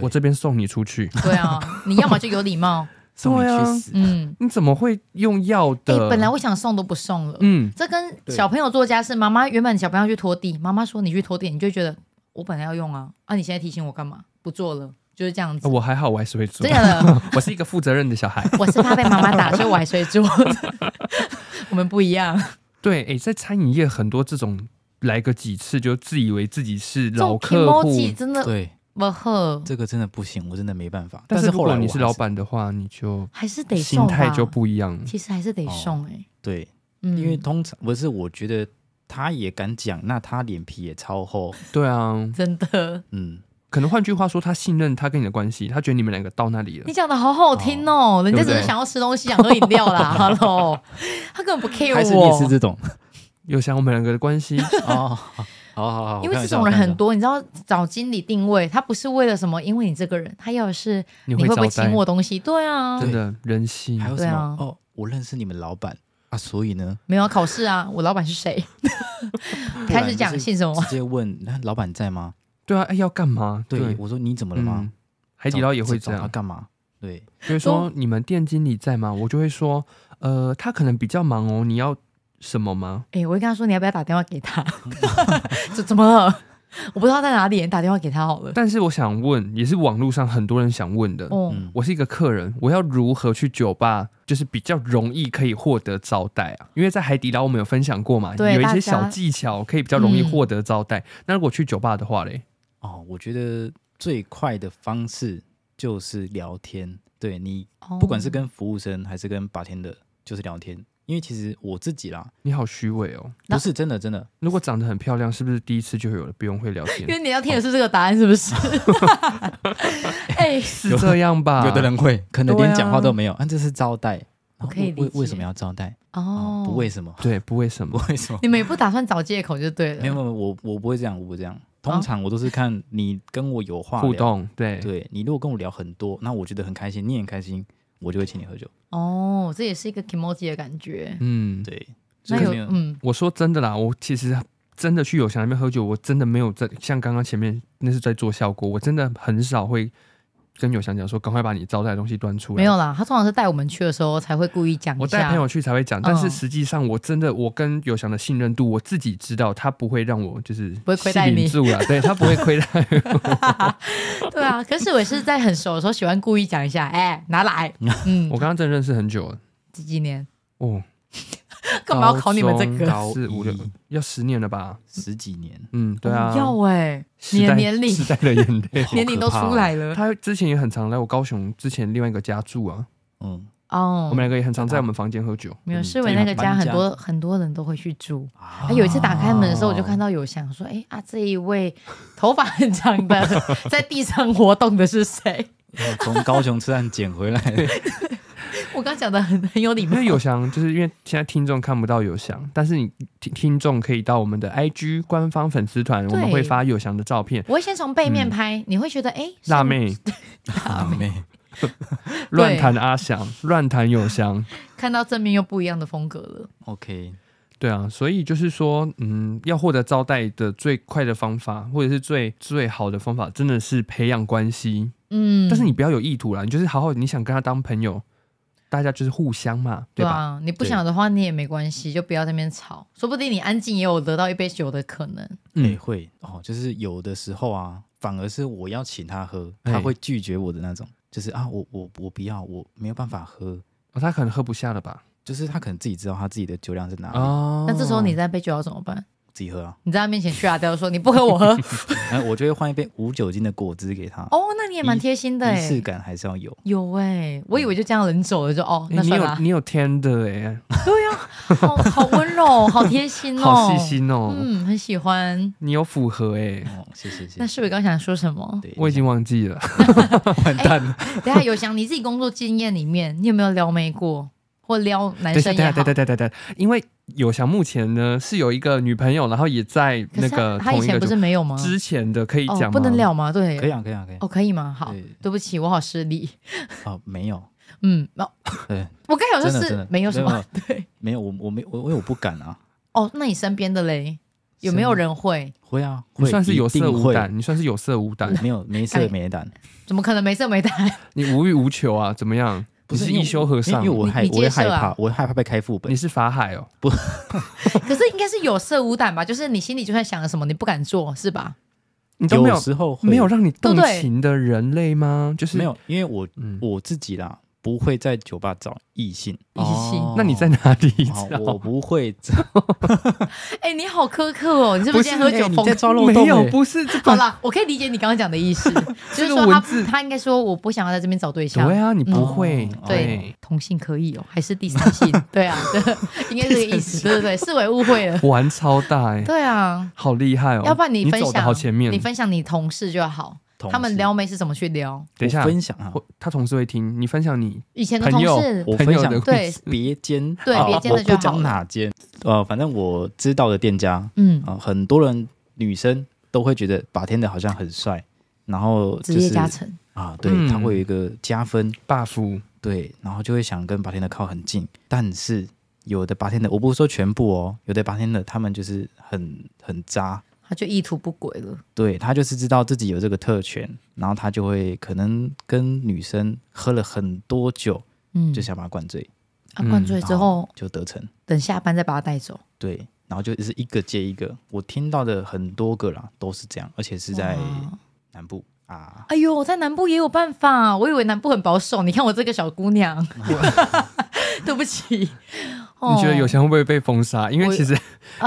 我这边送你出去。对啊，[laughs] 你要么就有礼貌，送你去死。嗯，你怎么会用要的？欸，本来我想送都不送了。嗯，这跟小朋友做家事，妈妈原本小朋友去拖地，妈妈说你去拖地，你就觉得我本来要用啊，啊，你现在提醒我干嘛？不做了，就是这样子。我还好，我还是会做。真的，[laughs] 我是一个负责任的小孩。[laughs] 我是怕被妈妈打，所以我还是会做。我们不一样。对，哎，在餐饮业很多这种来个几次就自以为自己是老客户，真的对。不喝，这个真的不行，我真的没办法。但是如果你是老板的话，你就还是得送，心态就不一样。其实还是得送哎、欸哦。对，嗯，因为通常不是，我觉得他也敢讲，那他脸皮也超厚。对啊，真的。嗯，可能换句话说，他信任他跟你的关系，他觉得你们两个到那里了。你讲的好好听哦，哦人家只是想要吃东西，想喝饮料啦。[laughs] Hello，他根本不 care 我。还是你是这种？[laughs] 有想我们两个的关系 [laughs] 哦。好好好，因为这种人很多，你知道找经理定位，他不是为了什么，因为你这个人，他要的是你会不会请我东西？对啊，真的人性。还有什么？哦，我认识你们老板啊，所以呢，没有考试啊，我老板是谁？[laughs] 开始讲姓什么？直接问，[laughs] 那老板在吗？对啊，哎，要干嘛？对，我说你怎么了吗？海底捞也会这样，他干嘛？对，就是说你们店经理在吗？我就会说，呃，他可能比较忙哦，你要。什么吗？哎、欸，我会跟他说，你要不要打电话给他？怎 [laughs] 怎么了？我不知道在哪里，你打电话给他好了。但是我想问，也是网络上很多人想问的。哦、嗯，我是一个客人，我要如何去酒吧，就是比较容易可以获得招待啊？因为在海底捞我们有分享过嘛，有一些小技巧可以比较容易获得招待。嗯、那如果去酒吧的话嘞？哦，我觉得最快的方式就是聊天。对你，不管是跟服务生还是跟 bartender，就是聊天。因为其实我自己啦，你好虚伪哦，不是真的真的。如果长得很漂亮，是不是第一次就有了不用会聊天？[laughs] 因为你要听的是这个答案，是不是？[laughs] 哎，[laughs] 是这样吧？有的人会可能连讲话都没有，啊，这是招待，可以为为什么要招待？哦，不为什么？对，不为什么？不为什么？你们也不打算找借口就对了。没有没有，我我不会这样，我不会这样。通常我都是看你跟我有话互动，对对，你如果跟我聊很多，那我觉得很开心，你也很开心。我就会请你喝酒哦，这也是一个 kimoji 的感觉。嗯，对。那有嗯，我说真的啦，我其实真的去友翔那边喝酒，我真的没有在像刚刚前面那是在做效果，我真的很少会。跟友翔讲说，赶快把你招待的东西端出来。没有啦，他通常是带我们去的时候才会故意讲。我带朋友去才会讲，但是实际上我真的，我跟友翔的信任度，我自己知道，他不会让我就是不会亏待你住了，[laughs] 对他不会亏待我。对啊，可是我也是在很熟的时候喜欢故意讲一下，哎、欸，拿来。嗯，我刚刚真的认识很久了，几几年？哦。[laughs] 干嘛要考你们这个？四五六要十年了吧？十几年，嗯，对啊，要哎，你的年龄，时代的眼泪，年龄都出来了。他之前也很常来我高雄之前另外一个家住啊，嗯，哦，我们两个也很常在我们房间喝酒。没有，世伟那个家很多很多人都会去住。有一次打开门的时候，我就看到有想说：“哎啊，这一位头发很长的 [laughs] 在地上活动的是谁？”从高雄车站捡回来。[laughs] 我刚讲的很很有礼貌，因为有翔，就是因为现在听众看不到有翔，但是你听听众可以到我们的 IG 官方粉丝团，我们会发有翔的照片。我会先从背面拍，嗯、你会觉得哎，辣妹，辣妹，[laughs] 乱弹阿翔，乱弹有翔，看到正面又不一样的风格了。OK，对啊，所以就是说，嗯，要获得招待的最快的方法，或者是最最好的方法，真的是培养关系。嗯，但是你不要有意图啦，你就是好好，你想跟他当朋友。大家就是互相嘛，对吧？对啊，你不想的话，你也没关系，就不要在那边吵。说不定你安静也有得到一杯酒的可能。嗯，会哦，就是有的时候啊，反而是我要请他喝，他会拒绝我的那种。就是啊，我我我不要，我没有办法喝。哦，他可能喝不下了吧？就是他可能自己知道他自己的酒量在哪里。哦，那这时候你在杯酒要怎么办？自己喝啊！你在他面前去啊，掉说你不喝我喝，然 [laughs] 后我就会换一杯无酒精的果汁给他。哦，那你也蛮贴心的哎，仪式感还是要有。有哎，我以为就这样人走了就哦，那你有你有天的哎，对呀，好 [laughs] 好温柔，好贴心哦，好细心哦，嗯，很喜欢。你有符合哎，哦，谢谢谢谢。那是不是刚想说什么？我已经忘记了，[laughs] 完蛋了。等下有想，你自己工作经验里面，你有没有撩妹过？或撩男生也好，对对对对对对，因为有翔目前呢是有一个女朋友，然后也在那个他以前不是没有吗？之前的可以讲吗？不能聊吗？对，可以啊，可以啊，可以。哦，可以吗？好，对不起，我好失礼。[laughs] 哦，没有，嗯，哦，对，我刚有说是没有什么，[laughs] 对，没有，我我没我因为我不敢啊。哦，那你身边的嘞，有没有人会？会啊，你算是有色无胆，你算是有色无胆，没有没色没胆，[laughs] 怎么可能没色没胆？你无欲无求啊？怎么样？不是一休和尚，因为我害我会害怕，我害怕被开副本。你是法海哦，不，[laughs] 可是应该是有色无胆吧？就是你心里就算想了什么，你不敢做，是吧？你都没有时候没有让你动情的人类吗？就是没有，因为我我自己啦。不会在酒吧找异性，异性？那你在哪里找？我不会找。[laughs] 哎，你好苛刻哦！你是不是今天喝酒疯？在抓漏洞？没有，不是。好啦，我可以理解你刚刚讲的意思，[laughs] 就是说他他应该说我不想要在这边找对象。对啊，你不会。对，同性可以哦，还是第三性？[laughs] 对啊，应该是这个意思。对对对，视为误会了。玩超大哎。对啊，好厉害哦！要不然你分享，好前面，你分享你同事就好。他们撩妹是怎么去撩？等一下分享啊，他同事会听你分享你以前的同事，我分享对。别间，对别间的就好。我不讲哪间，呃，反正我知道的店家，嗯。啊，很多人女生都会觉得 bartender 好像很帅，然后职业加成。啊，对他会有一个加分。buff，对，然后就会想跟 bartender 靠很近。但是有的 bartender，我不是说全部哦，有的 bartender 他们就是很很渣。他就意图不轨了，对，他就是知道自己有这个特权，然后他就会可能跟女生喝了很多酒，嗯，就想把他灌醉，啊，灌醉之后就得逞，等下班再把他带走，对，然后就是一个接一个，我听到的很多个啦都是这样，而且是在南部啊，哎呦，在南部也有办法，我以为南部很保守，你看我这个小姑娘，[laughs] 对不起。你觉得有钱会不会被封杀？因为其实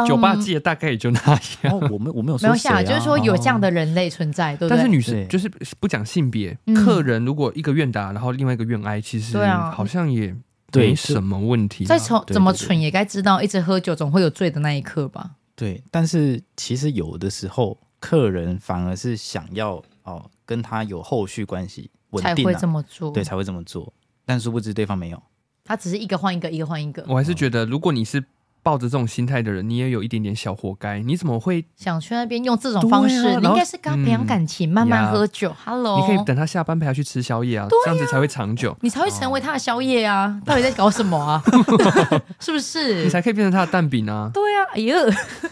酒吧界大概也就那样。[laughs] 我们我没有没有下，就是说有这样的人类存在，对不对？但是女生就是不讲性别，客人如果一个愿打，然后另外一个愿挨，其实好像也没什么问题。再从怎么蠢也该知道，一直喝酒总会有醉的那一刻吧？对，但是其实有的时候客人反而是想要哦跟他有后续关系，才会这么做，对，才会这么做。但殊不知对方没有。他只是一个换一个，一个换一个。我还是觉得，如果你是抱着这种心态的人，你也有一点点小活该。你怎么会想去那边用这种方式？你应该是跟他培养感情，慢慢喝酒。Hello，你可以等他下班陪他去吃宵夜啊，这样子才会长久。你才会成为他的宵夜啊！到底在搞什么啊？[laughs] 是不是？你才可以变成他的蛋饼啊！对啊，哎呦，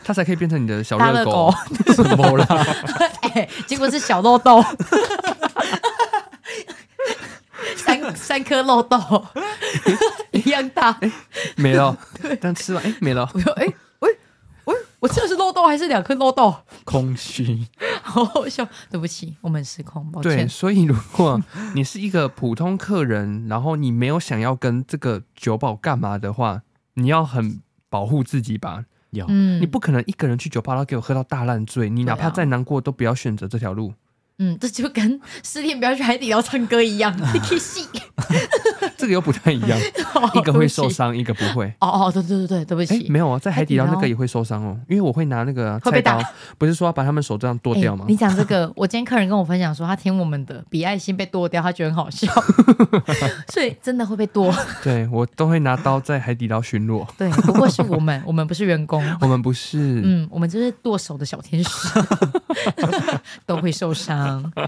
他才可以变成你的小热狗。[laughs] 什么啦？[laughs] 哎，结果是小豆豆。三三颗漏豆一样大，哎，没了。但吃完，哎，没了。我说哎，喂喂，我吃的是漏豆还是两颗漏豆？空虚，好好笑。对不起，我们失控，抱歉。对，所以如果你是一个普通客人，然后你没有想要跟这个酒保干嘛的话，你要很保护自己吧。要，你不可能一个人去酒吧，然后给我喝到大烂醉。你哪怕再难过，都不要选择这条路。嗯，这就跟失恋不要去海底捞唱歌一样，你 [laughs] 可以戏，[laughs] 这个又不太一样，[laughs] 一个会受伤，一个不会。哦哦，对对对对，对不起。没有啊，在海底捞那个也会受伤哦，因为我会拿那个菜刀，不是说要把他们手这样剁掉吗？你讲这个，我今天客人跟我分享说，他听我们的比爱心被剁掉，他觉得很好笑，所以真的会被剁。对，我都会拿刀在海底捞巡逻。对，不过是我们，我们不是员工，我们不是，嗯，我们就是剁手的小天使，都会受伤。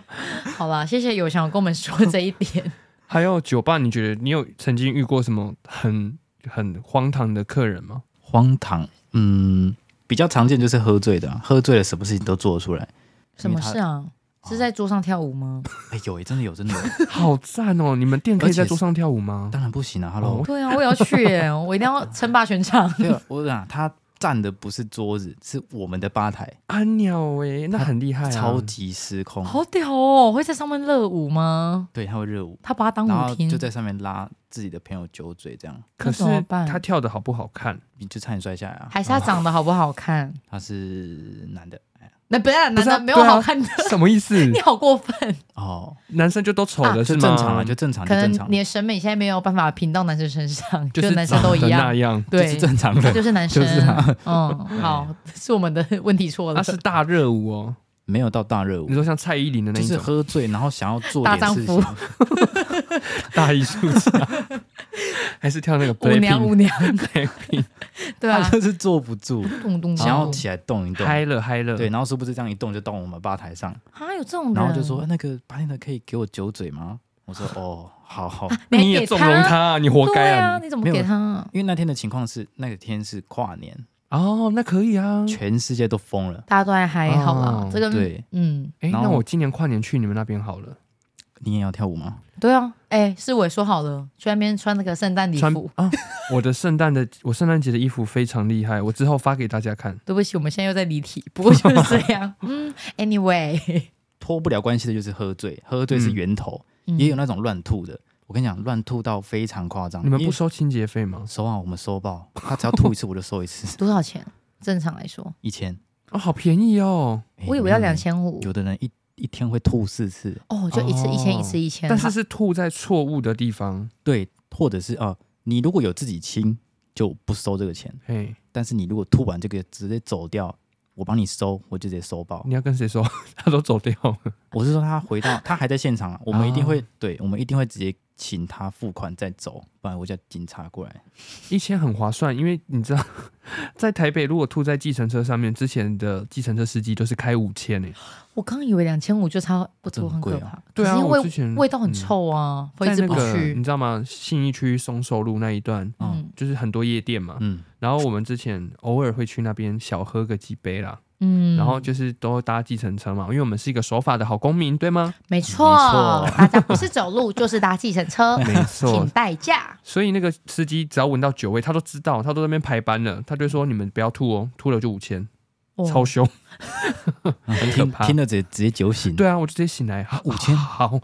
[laughs] 好吧，谢谢有想跟我们说这一点。[laughs] 还有酒吧，你觉得你有曾经遇过什么很很荒唐的客人吗？荒唐，嗯，比较常见就是喝醉的，喝醉了什么事情都做得出来。什么事啊？是在桌上跳舞吗？哎，有，真的有，真的有，好赞哦！你们店可以在桌上跳舞吗？当然不行啊，Hello。对啊，我也要去耶，我一定要称霸全场。对啊，我讲他。站的不是桌子，是我们的吧台。阿鸟哎，那很厉害啊，超级失控，好屌哦！会在上面热舞吗？对，他会热舞，他把它当舞厅，就在上面拉自己的朋友酒嘴这样。可是他跳的好不好看？你就差点摔下来啊！还是他长得好不好看？[laughs] 他是男的。那不要男的没有好看的，什么意思？[laughs] 你好过分哦！男生就都丑的，是正常啊，就正常。可能你的审美现在没有办法评到男生身上，就男生都一样，对，是正常的，就是男生。[laughs] 嗯，好，是我们的问题错了。那是大热舞哦，没有到大热舞。你说像蔡依林的那种，就是喝醉然后想要做点事情，[laughs] 大艺术家，[laughs] 还是跳那个舞娘舞娘。[laughs] 对啊，他就是坐不住，想要起来动一动，嗨了嗨了。对，然后殊不知这样一动就到我们吧台上。啊，有这种人。然后就说那个八天的可以给我酒嘴吗？我说哦，好好。你也纵容他，你活该啊！你怎么给他？因为那天的情况是那个天是跨年哦，那可以啊，全世界都疯了，大家都还嗨，好吧？这个对，嗯，哎，那我今年跨年去你们那边好了。你也要跳舞吗？对啊，哎，是我说好了，去那边穿那个圣诞礼服啊。我的圣诞的，[laughs] 我圣诞节的衣服非常厉害，我之后发给大家看。对不起，我们现在又在离题，不过 [laughs] 就是这样。嗯，anyway，脱不了关系的就是喝醉，喝醉是源头，嗯、也有那种乱吐的。我跟你讲，乱吐到非常夸张。你们不收清洁费吗？收啊，我们收爆。他只要吐一次，我就收一次。多少钱？正常来说，[laughs] 一千。哦，好便宜哦。我以为要两千五。有的人一一天会吐四次。哦，就一次一千，一次一千。但是是吐在错误的地方。对，或者是啊，你如果有自己清。就不收这个钱，嘿，但是你如果吐完这个直接走掉，我帮你收，我就直接收爆。你要跟谁说？[laughs] 他都走掉了。我是说他回到他还在现场，我们一定会，哦、对，我们一定会直接请他付款再走，不然我叫警察过来。一千很划算，因为你知道，[laughs] 在台北如果吐在计程车上面，之前的计程车司机都是开五千诶。我刚以为两千五就差不多，很可怕。对啊，因为之前味道很臭啊，会一直不去。你知道吗？信义区松寿路那一段，嗯，就是很多夜店嘛，嗯，然后我们之前偶尔会去那边小喝个几杯啦，嗯，然后就是都搭计程车嘛，因为我们是一个守法的好公民，对吗？没错，大家不是走路就是搭计程车，[laughs] 没错，请代驾。所以那个司机只要闻到酒味，他都知道，他都在那边排班了，他就说你们不要吐哦，吐了就五千。超凶，[laughs] 很可怕。听了直接直接酒醒。对啊，我就直接醒来。[laughs] 五千好，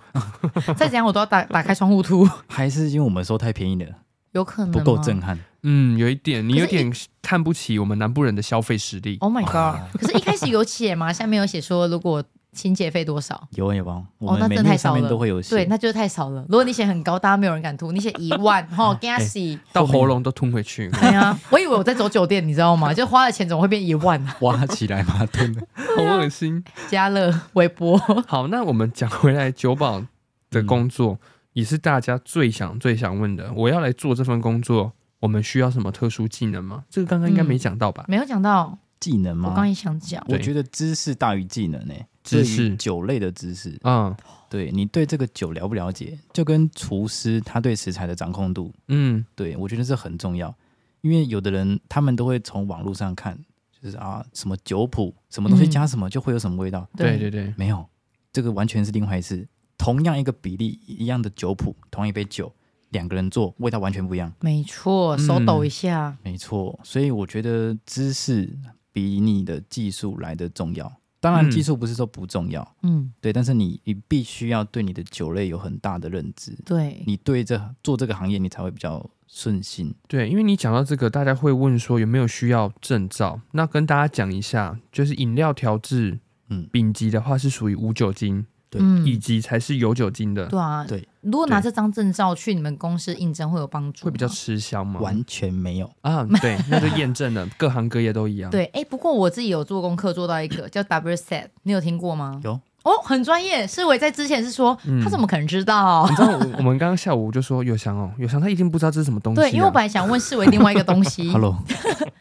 再怎样我都要打打开窗户吐。还是因为我们收太便宜了，有可能不够震撼。嗯，有一点，你有点看不起我们南部人的消费实力。Oh my god！可是，一开始有写吗？下面有写说如果。清洁费多少？有有吗？哦，那真的太少了。对，那就是太少了。如果你写很高，大家没有人敢吐。你写 [laughs] 一万，哈，给他洗到喉咙都吞回去。[laughs] 对啊，[laughs] 我以为我在走酒店，你知道吗？就花了钱，怎么会变一万？挖起来嘛，吞的，好恶心。加乐微波。好，那我们讲回来，酒保的工作也是大家最想最想问的。我要来做这份工作，我们需要什么特殊技能吗？这个刚刚应该没讲到吧？没有讲到。技能吗？我刚也想讲，我觉得知识大于技能诶。知识。酒类的知识，嗯，对你对这个酒了不了解，就跟厨师他对食材的掌控度，嗯，对我觉得这很重要，因为有的人他们都会从网络上看，就是啊什么酒谱，什么东西加什么就会有什么味道，嗯、对对对，没有，这个完全是另外一回事。同样一个比例，一样的酒谱，同一杯酒，两个人做味道完全不一样。没错，手抖一下。嗯、没错，所以我觉得知识比你的技术来的重要。当然，技术不是说不重要，嗯，对，但是你你必须要对你的酒类有很大的认知，对，你对这做这个行业，你才会比较顺心。对，因为你讲到这个，大家会问说有没有需要证照？那跟大家讲一下，就是饮料调制，嗯，丙级的话是属于无酒精，对嗯以及才是有酒精的，对啊，对，如果拿这张证照去你们公司应征，会有帮助吗？会比较吃香吗？完全没有。啊，对，那就验证了，[laughs] 各行各业都一样。对，哎，不过我自己有做功课，做到一个叫 WSET，你有听过吗？有哦，很专业。世伟在之前是说，嗯他怎么可能知道？你知道我我们刚刚下午就说有翔哦，有翔他一定不知道这是什么东西、啊。对，因为我本来想问世伟另外一个东西。[laughs] Hello，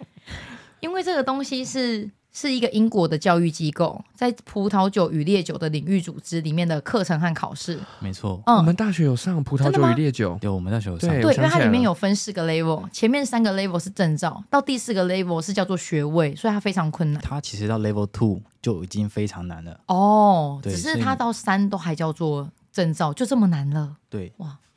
[laughs] 因为这个东西是是一个英国的教育机构，在葡萄酒与烈酒的领域组织里面的课程和考试。没错，我嗯，们大学有上葡萄酒真的吗与烈酒，有我们大学有上对，对，因为它里面有分四个 level，前面三个 level 是证照，到第四个 level 是叫做学位，所以它非常困难。它其实到 Level Two 就已经非常难了。哦，对只是它到三都还叫做证照，就这么难了。对，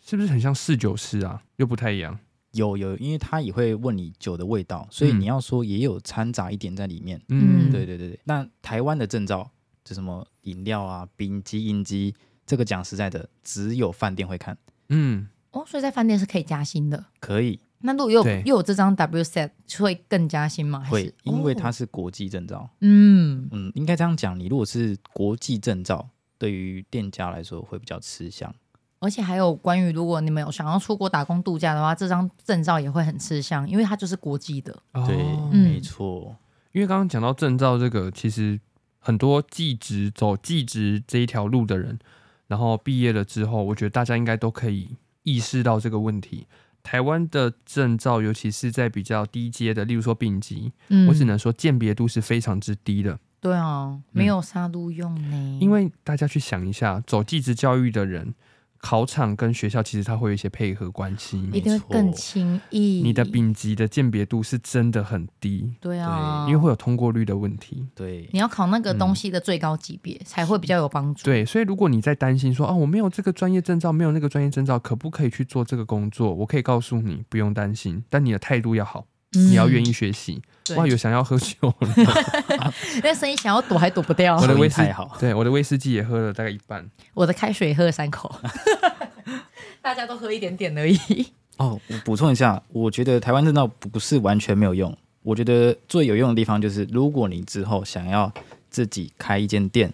是不是很像侍酒师啊？又不太一样。有有，因为他也会问你酒的味道，所以嗯你要说也有掺杂一点在里面。嗯对对对对，那台湾的证照，就什么饮料啊、冰机、饮机，这个讲实在的，只有饭店会看，嗯，哦，所以在饭店是可以加薪的。可以那如果又有又有这张 WSET，会更加薪吗？会，因为哦它是国际证照。嗯嗯，应该这样讲，你如果是国际证照，对于店家来说会比较吃香。而且还有关于，如果你们有想要出国打工度假的话，这张证照也会很吃香，因为它就是国际的。对，没错。因为刚刚讲到证照这个，其实很多技职走技职这一条路的人，然后毕业了之后，我觉得大家应该都可以意识到这个问题。台湾的证照，尤其是在比较低阶的，例如说丙级，嗯，我只能说鉴别度是非常之低的。对啊，没有杀戮用呢。因为大家去想一下，走技职教育的人，考场跟学校其实它会有一些配合关系。一定会更轻易。你的丙级的鉴别度是真的很低，对啊，因为会有通过率的问题。对，你要考那个东西的最高级别，才会比较有帮助。对，所以如果你在担心说，啊，我没有这个专业证照，没有那个专业证照，可不可以去做这个工作？我可以告诉你，不用担心，但你的态度要好，嗯你要愿意学习。对哇，有想要喝酒了，[laughs] 那声音想要躲还躲不掉。我的威士太好对，我的威士忌也喝了大概一半。我的开水喝了三口，[laughs] 大家都喝一点点而已。哦，我补充一下，我觉得台湾证照不是完全没有用。我觉得最有用的地方就是，如果你之后想要自己开一间店，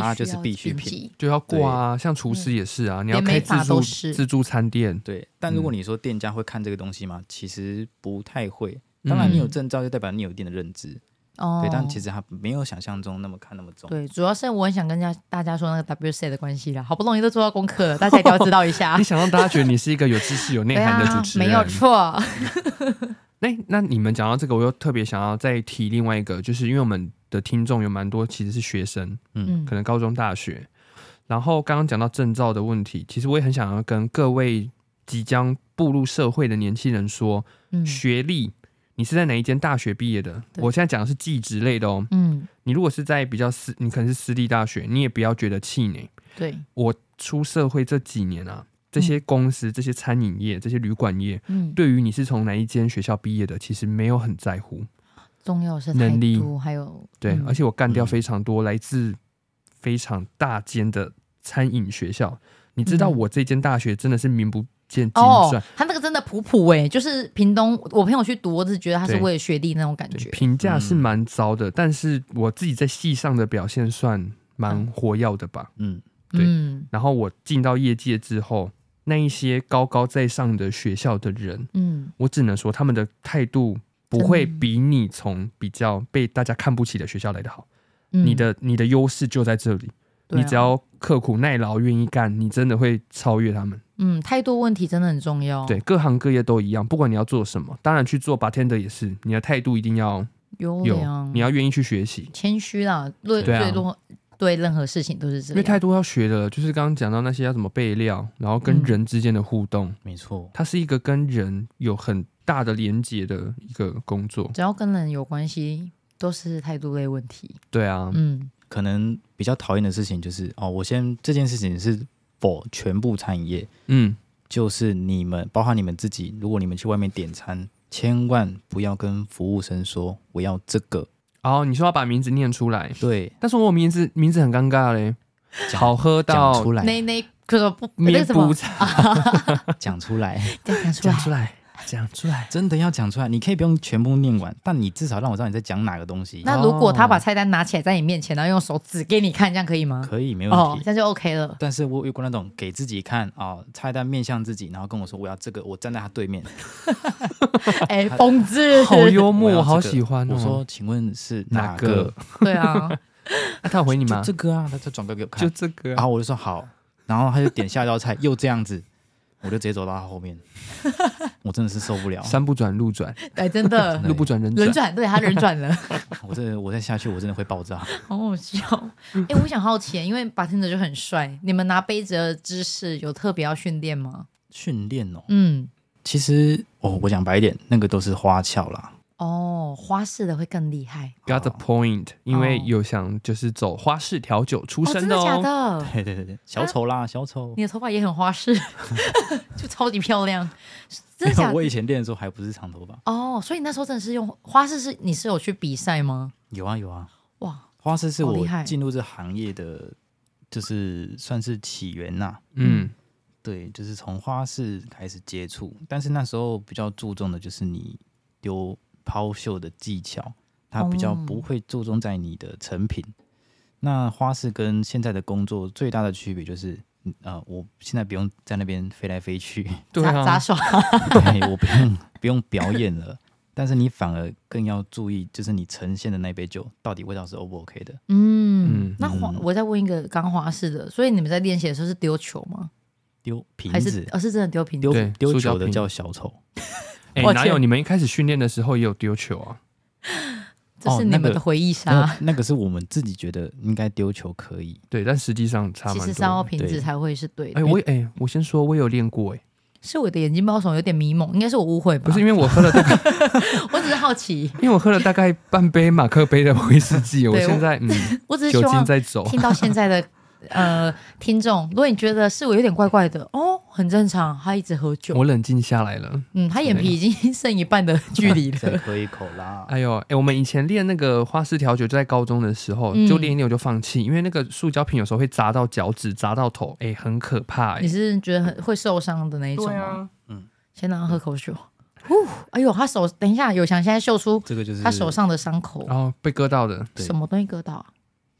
它就是必需品。就要挂啊，像厨师也是啊，你要开自助自助餐店，对，但如果你说店家会看这个东西吗？其实不太会。当然，你有证照就代表你有一定的认知，哦。对，但其实它没有想象中那么看那么重。对，主要是我很想跟大家大家说那个 WC 的关系啦，好不容易都做到功课了，大家一定要知道一下 [laughs] 你。想让大家觉得你是一个有知识、有内涵的啊主持人，没有错。[laughs] 那那你们讲到这个，我又特别想要再提另外一个，就是因为我们的听众有蛮多其实是学生，嗯可能高中、大学。然后刚刚讲到证照的问题，其实我也很想要跟各位即将步入社会的年轻人说，嗯学历你是在哪一间大学毕业的？我现在讲的是技职类的哦。嗯，你如果是在比较私，你可能是私立大学，你也不要觉得气馁。对，我出社会这几年啊，这些公司、这些餐饮业、这些旅馆业，嗯，对于你是从哪一间学校毕业的，其实没有很在乎。重要是能力还有对，嗯而且我干掉非常多来自非常大间的餐饮学校。你知道嗯我这间大学真的是名不见经哦传，，他那个真的普普哎，就是屏东，我朋友去读，我只是觉得他是对为了学历那种感对觉。评价是蛮糟的，但是我自己在系上的表现算蛮活跃的吧。嗯，对嗯然后我进到业界之后，那一些高高在上的学校的人，嗯，我只能说他们的态度不会比你从比较被大家看不起的学校来的好。嗯。你的你的优势就在这里，啊。你只要刻苦耐劳、愿意干，你真的会超越他们。嗯态度问题真的很重要。对，各行各业都一样，不管你要做什么，当然去做 bartender 也是，你的态度一定要有，你要愿意去学习，谦虚啦，最多对任何事情都是这样。因为太多要学的，就是刚刚讲到那些要怎么备料，然后跟嗯人之间的互动，没错。它是一个跟人有很大的连接的一个工作。只要跟人有关系，都是态度类问题。对啊，嗯可能比较讨厌的事情就是哦，我先这件事情是否全部餐饮业，嗯，就是你们，包括你们自己，如果你们去外面点餐，千万不要跟服务生说我要这个，哦，你说要把名字念出来，对，但是我名字名字很尴尬嘞，好喝到讲出来，那那可不那什么？不，[laughs] 讲出来，讲出来，讲出来，讲出来，真的要讲出来。你可以不用全部念完，但你至少让我知道你在讲哪个东西。那如果他把菜单拿起来在你面前，然后用手指给你看，这样可以吗？可以，没问题。哦，这样就 OK 了。但是我有过那种给自己看啊、哦，菜单面向自己，然后跟我说我要这个，我站在他对面。[laughs] 哎、欸，疯子，好幽默，我，好喜欢、哦。我说，请问是哪个？对啊，[laughs] 那他回你吗？这个啊，他就转个给我看，就这个、啊。然后我就说好，然后他就点下一道菜，又这样子。我就直接走到他后面，我真的是受不了。[laughs] 山不转路转，哎，真的，[laughs] 路不转人转，人转，对他人转了。[laughs] 我这我再下去，我真的会爆炸。好好笑。哎、欸，我想好奇，因为 bartender 就很帅，你们拿杯子的姿势有特别要训练吗？训练哦，嗯，其实哦，我讲白一点，那个都是花俏啦。哦，花式的会更厉害。Got the point，因为有想就是走花式调酒出身的哦。哦真的假的？对对对对，小丑啦，啊、小丑。你的头发也很花式，[laughs] 就超级漂亮。真的假的？[laughs] 我以前练的时候还不是长头发。哦，所以你那时候真的是用花式？是你是有去比赛吗？有啊有啊。哇，花式是我进入这行业的，就是算是起源呐、啊。嗯，对，就是从花式开始接触，但是那时候比较注重的就是你丢。抛绣的技巧，它比较不会注重在你的成品。Oh. 那花式跟现在的工作最大的区别就是，呃，我现在不用在那边飞来飞去，对啊，杂耍，[laughs] 对，我不用不用表演了。但是你反而更要注意，就是你呈现的那杯酒到底味道是 O 不 OK 的。嗯，那花，我再问一个刚花式的，所以你们在练习的时候是丢球吗？丢瓶子，还是，哦，是真的丢瓶子？丢丢球的叫小丑。哎、欸，哪有？你们一开始训练的时候也有丢球啊？[gasps] 这是你们的回忆杀、哦那个那。那个是我们自己觉得应该丢球可以，对，但实际上差蛮多。其实三号瓶子才会是对的。哎、欸，我哎、欸，我先说，我有练过哎、欸。是我的眼睛包手有点迷蒙，应该是我误会吧？不是，因为我喝了大概，[laughs] 我只是好奇，因为我喝了大概半杯马克杯的威士忌，[laughs] 我现在嗯，我只是希望听到现在的。呃，听众，如果你觉得是我有点怪怪的哦，很正常。他一直喝酒，我冷静下来了。嗯，他眼皮已经 [laughs] 剩一半的 [laughs] 距离了，再喝一口啦。哎呦，哎，我们以前练那个花式调酒，就在高中的时候，嗯、就练一练我就放弃，因为那个塑胶瓶有时候会砸到脚趾，砸到头，哎，很可怕。你是觉得很会受伤的那一种吗？啊、嗯，先让他喝口酒。呼，哎呦，他手，等一下，有翔现在秀出这个就是他手上的伤口，然后、哦、被割到的，什么东西割到啊？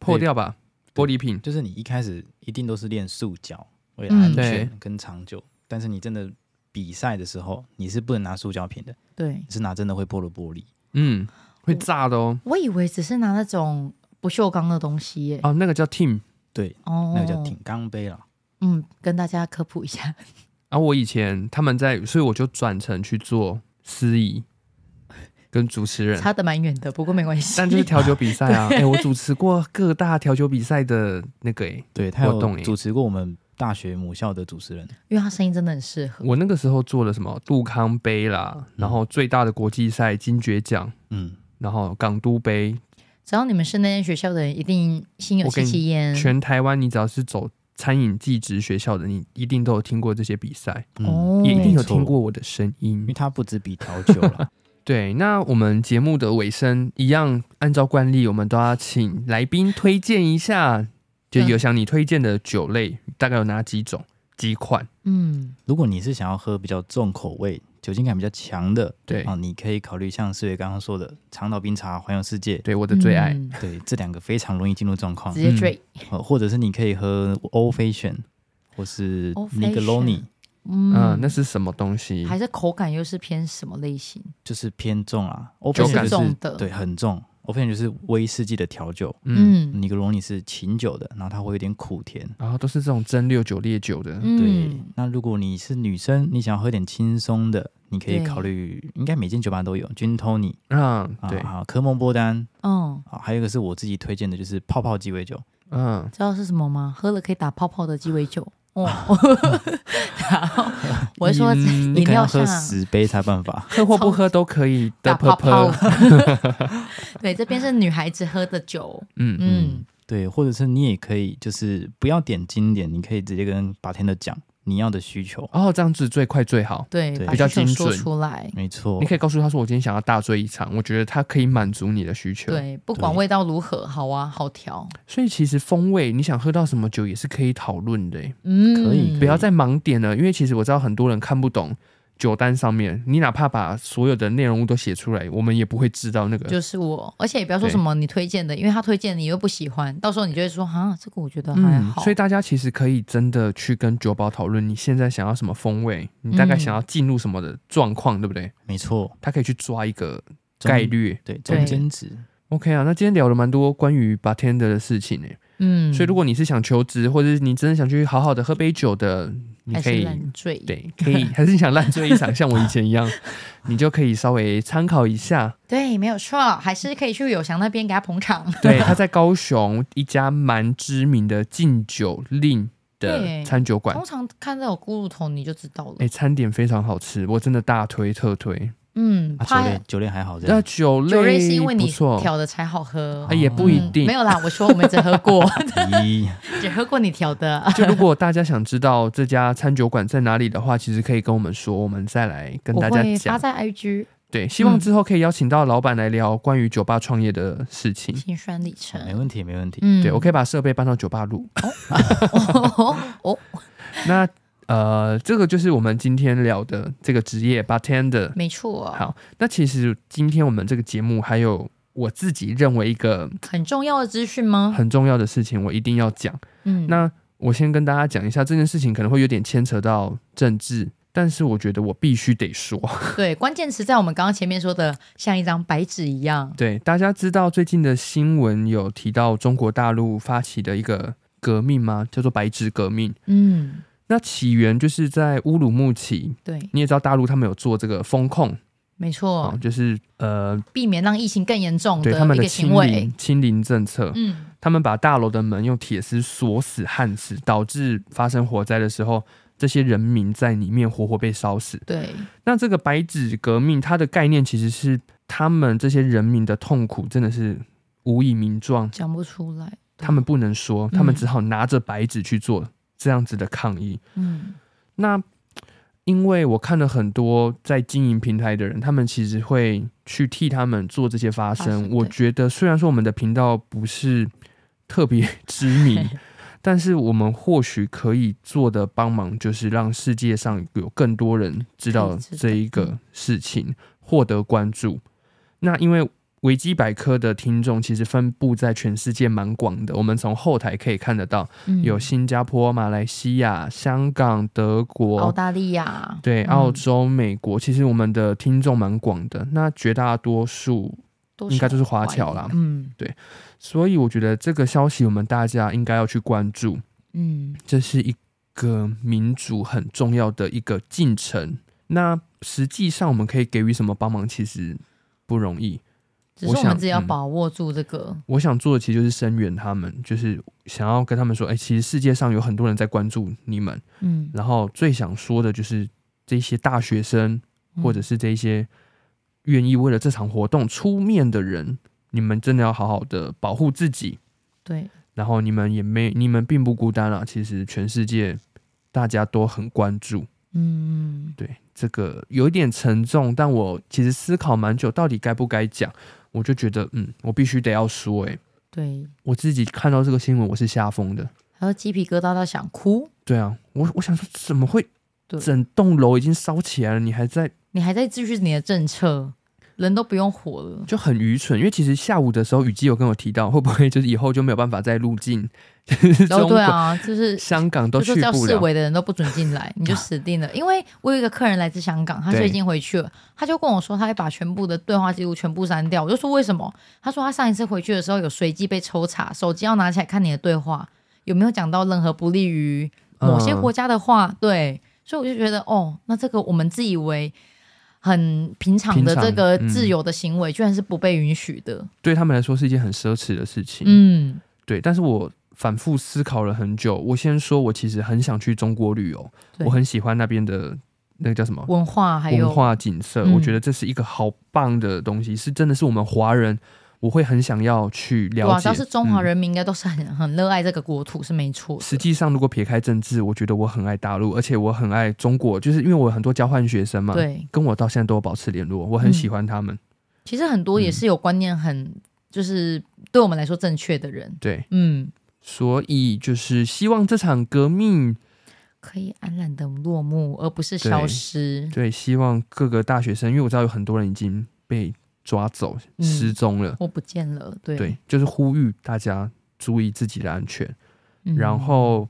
破掉吧。玻璃瓶就是你一开始一定都是练塑胶，为了安全跟长久。嗯、但是你真的比赛的时候，你是不能拿塑胶瓶的，对，你是拿真的会破的玻璃，嗯，会炸的哦。我以为只是拿那种不锈钢的东西耶，哦，那个叫 team，对，哦，那个叫挺钢杯了。嗯，跟大家科普一下。啊，我以前他们在，所以我就转成去做司仪。跟主持人。差的蛮远的，不过没关系。但就是调酒比赛啊，[laughs] 哎、欸，我主持过各大调酒比赛的那个、欸，哎，对他有主持过我们大学母校的主持人，因为他声音真的很适合。我那个时候做了什么杜康杯啦，嗯、然后最大的国际赛金爵奖，嗯，然后港都杯。只要你们是那间学校的人，一定心有戚戚焉。全台湾，你只要是走餐饮技职学校的，你一定都有听过这些比赛，嗯，也一定有听过我的声音，因为他不止比调酒了。对，那我们节目的尾声一样，按照惯例，我们都要请来宾推荐一下，就有想你推荐的酒类，嗯、大概有哪几种、几款？嗯，如果你是想要喝比较重口味、酒精感比较强的，对。啊，你可以考虑像四月刚刚说的长岛冰茶、环游世界，对，我的最爱，嗯、对，这两个非常容易进入状况，直接追、嗯，或者是你可以喝 Old Fashion 或是 Negroni。嗯，那是什么东西？还是口感又是偏什么类型？就是偏重啊，酒感。重的，对，很重。我发现就是威士忌的调酒，嗯，尼格罗尼是琴酒的，然后它会有点苦甜，然后都是这种蒸馏酒、烈酒的。对，那如果你是女生，你想要喝点轻松的，你可以考虑，应该每间酒吧都有 Gin Tonic，嗯，对，啊，科蒙波丹，嗯，啊，还有一个是我自己推荐的，就是泡泡鸡尾酒，嗯，知道是什么吗？喝了可以打泡泡的鸡尾酒。哦，[laughs] 然后我是说饮料上、嗯、喝十杯才办法，喝或不喝都可以的泡泡。[laughs] 对，这边是女孩子喝的酒。嗯嗯，嗯对，或者是你也可以，就是不要点经典，你可以直接跟 bartender 讲。你要的需求哦，这样子最快最好，对，对比较精准出来，没错。你可以告诉他说，我今天想要大醉一场，我觉得他可以满足你的需求。对，不管味道如何，好啊，好调。所以其实风味，你想喝到什么酒也是可以讨论的。嗯，可以，不要再盲点了，因为其实我知道很多人看不懂酒单上面，你哪怕把所有的内容物都写出来，我们也不会知道那个就是我。而且也不要说什么你推荐的，因为他推荐你又不喜欢，到时候你就会说啊，这个我觉得还好。嗯，所以大家其实可以真的去跟酒保讨论，你现在想要什么风味，你大概想要进入什么的状况，对不对？没错，他可以去抓一个概率，对，中间值。OK 啊，那今天聊了蛮多关于 bartender 的事情呢。嗯，所以如果你是想求职，或者是你真的想去好好的喝杯酒的，你可以烂醉，对，可以，[laughs] 还是你想烂醉一场，像我以前一样，[laughs] 你就可以稍微参考一下。对，没有错，还是可以去友祥那边给他捧场。对，他在高雄一家蛮知名的禁酒令的餐酒馆，通常看到有咕噜头你就知道了。哎，餐点非常好吃，我真的大推特推。嗯，酒类酒类还好，这样。那酒类酒类是因为你调的才好喝，也不一定。没有啦，我说我们只喝过，[laughs] [laughs] 只喝过你调的。[laughs] 就如果大家想知道这家餐酒馆在哪里的话，其实可以跟我们说，我们再来跟大家讲。发在 IG。对，希望之后可以邀请到老板来聊关于酒吧创业的事情。心酸历程，没问题，没问题。对，我可以把设备搬到酒吧录。哦，那。呃，这个就是我们今天聊的这个职业，bartender。没错。好，那其实今天我们这个节目还有我自己认为一个很重要的资讯吗？很重要的事情，我一定要讲。嗯，那我先跟大家讲一下这件事情，可能会有点牵扯到政治，但是我觉得我必须得说。[laughs] 对，关键词在我们刚刚前面说的，像一张白纸一样。对，大家知道最近的新闻有提到中国大陆发起的一个革命吗？叫做白纸革命。嗯。那起源就是在乌鲁木齐，对，你也知道大陆他们有做这个风控，没错，就是呃，避免让疫情更严重对他们的清零清零政策，嗯，他们把大楼的门用铁丝锁死、焊死，导致发生火灾的时候，这些人民在里面活活被烧死。对，那这个白纸革命，它的概念其实是他们这些人民的痛苦真的是无以名状，讲不出来，他们不能说，他们只好拿着白纸去做。嗯这样子的抗议，嗯，那因为我看了很多在经营平台的人，他们其实会去替他们做这些发声。我觉得虽然说我们的频道不是特别知名，[laughs] 但是我们或许可以做的帮忙，就是让世界上有更多人知道这一个事情，获得关注。那因为。维基百科的听众其实分布在全世界蛮广的，我们从后台可以看得到，有新加坡、马来西亚、香港、德国、澳大利亚，对，澳洲、美国，其实我们的听众蛮广的。那绝大多数应该就是华侨啦，嗯，对。所以我觉得这个消息我们大家应该要去关注，嗯，这是一个民主很重要的一个进程。那实际上我们可以给予什么帮忙，其实不容易。只是我们自己要把握住这个。我想，做的其实就是声援他们，就是想要跟他们说，哎、欸，其实世界上有很多人在关注你们，嗯，然后最想说的就是这些大学生，或者是这些愿意为了这场活动出面的人，嗯、你们真的要好好的保护自己，对，然后你们也没，你们并不孤单啊，其实全世界大家都很关注，嗯，对，这个有一点沉重，但我其实思考蛮久，到底该不该讲。我就觉得，嗯，我必须得要说、欸，哎，对，我自己看到这个新闻，我是吓疯的，还有鸡皮疙瘩到想哭。对啊，我我想说，怎么会？整栋楼已经烧起来了，你还在，你还在继续你的政策。人都不用活了，就很愚蠢。因为其实下午的时候，雨姬有跟我提到，会不会就是以后就没有办法再入境？[laughs] 哦，对啊，就是香港都去不了，叫市委的人都不准进来，你就死定了。[laughs] 因为我有一个客人来自香港，他最近回去了，他就跟我说，他会把全部的对话记录全部删掉。我就说为什么？他说他上一次回去的时候有随机被抽查，手机要拿起来看你的对话有没有讲到任何不利于某些国家的话。嗯、对，所以我就觉得，哦，那这个我们自以为。很平常的这个自由的行为，居然是不被允许的。嗯，对他们来说是一件很奢侈的事情。嗯，对。但是我反复思考了很久。我先说，我其实很想去中国旅游，我很喜欢那边的那个叫什么文化，还有文化景色。我觉得这是一个好棒的东西，是真的是我们华人。我会很想要去了解，主要是中华人民应该都是很、嗯、很热爱这个国土，是没错。实际上，如果撇开政治，我觉得我很爱大陆，而且我很爱中国，就是因为我有很多交换学生嘛，对，跟我到现在都有保持联络，我很喜欢他们。嗯、其实很多也是有观念很，嗯、就是对我们来说正确的人。对，嗯，所以就是希望这场革命可以安然的落幕，而不是消失。对，希望各个大学生，因为我知道有很多人已经被抓走、嗯、失踪了，或不见了。对，对，就是呼吁大家注意自己的安全，嗯、然后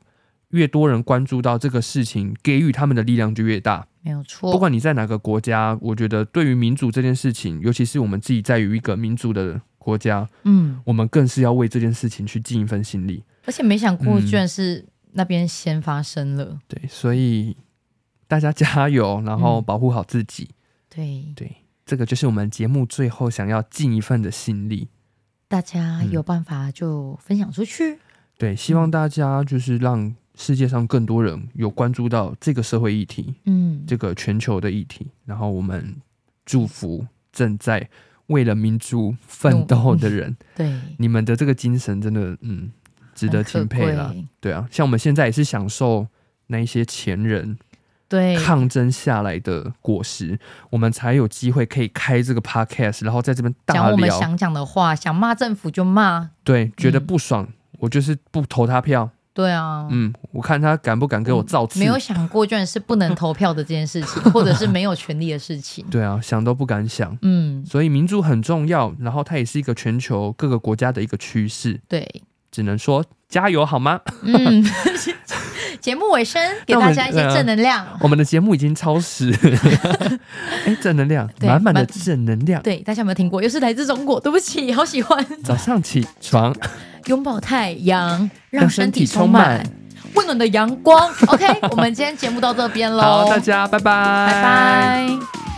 越多人关注到这个事情，给予他们的力量就越大。没有错。不管你在哪个国家，我觉得对于民主这件事情，尤其是我们自己在于一个民主的国家，嗯，我们更是要为这件事情去尽一份心力。而且没想过，居然是那边先发生了。嗯、对，所以大家加油，然后保护好自己。嗯、对对，这个就是我们节目最后想要尽一份的心力。大家有办法就分享出去。嗯、对，希望大家就是让世界上更多人有关注到这个社会议题，嗯，这个全球的议题。然后我们祝福正在为了民主奋斗的人。对，你们的这个精神真的，嗯。值得钦佩了，对啊，像我们现在也是享受那一些前人对。抗争下来的果实，我们才有机会可以开这个 podcast，然后在这边大聊。讲我们想讲的话，想骂政府就骂，对，觉得不爽，嗯、我就是不投他票，对啊，嗯，我看他敢不敢给我造次，没有想过居然是不能投票的这件事情，[laughs] 或者是没有权利的事情，对啊，想都不敢想，嗯，所以民主很重要，然后它也是一个全球各个国家的一个趋势，对。只能说加油好吗？嗯，[laughs] [laughs] 节目尾声给大家一些正能量。我们的节目已经超时，[laughs] 哎，正能量，满满的正能量。对，大家有没有听过？又是来自中国，对不起，[laughs] 好喜欢。早上起床，拥抱太阳，让身体充满温暖的阳光。OK，我们今天节目到这边喽。好，大家拜拜，拜拜。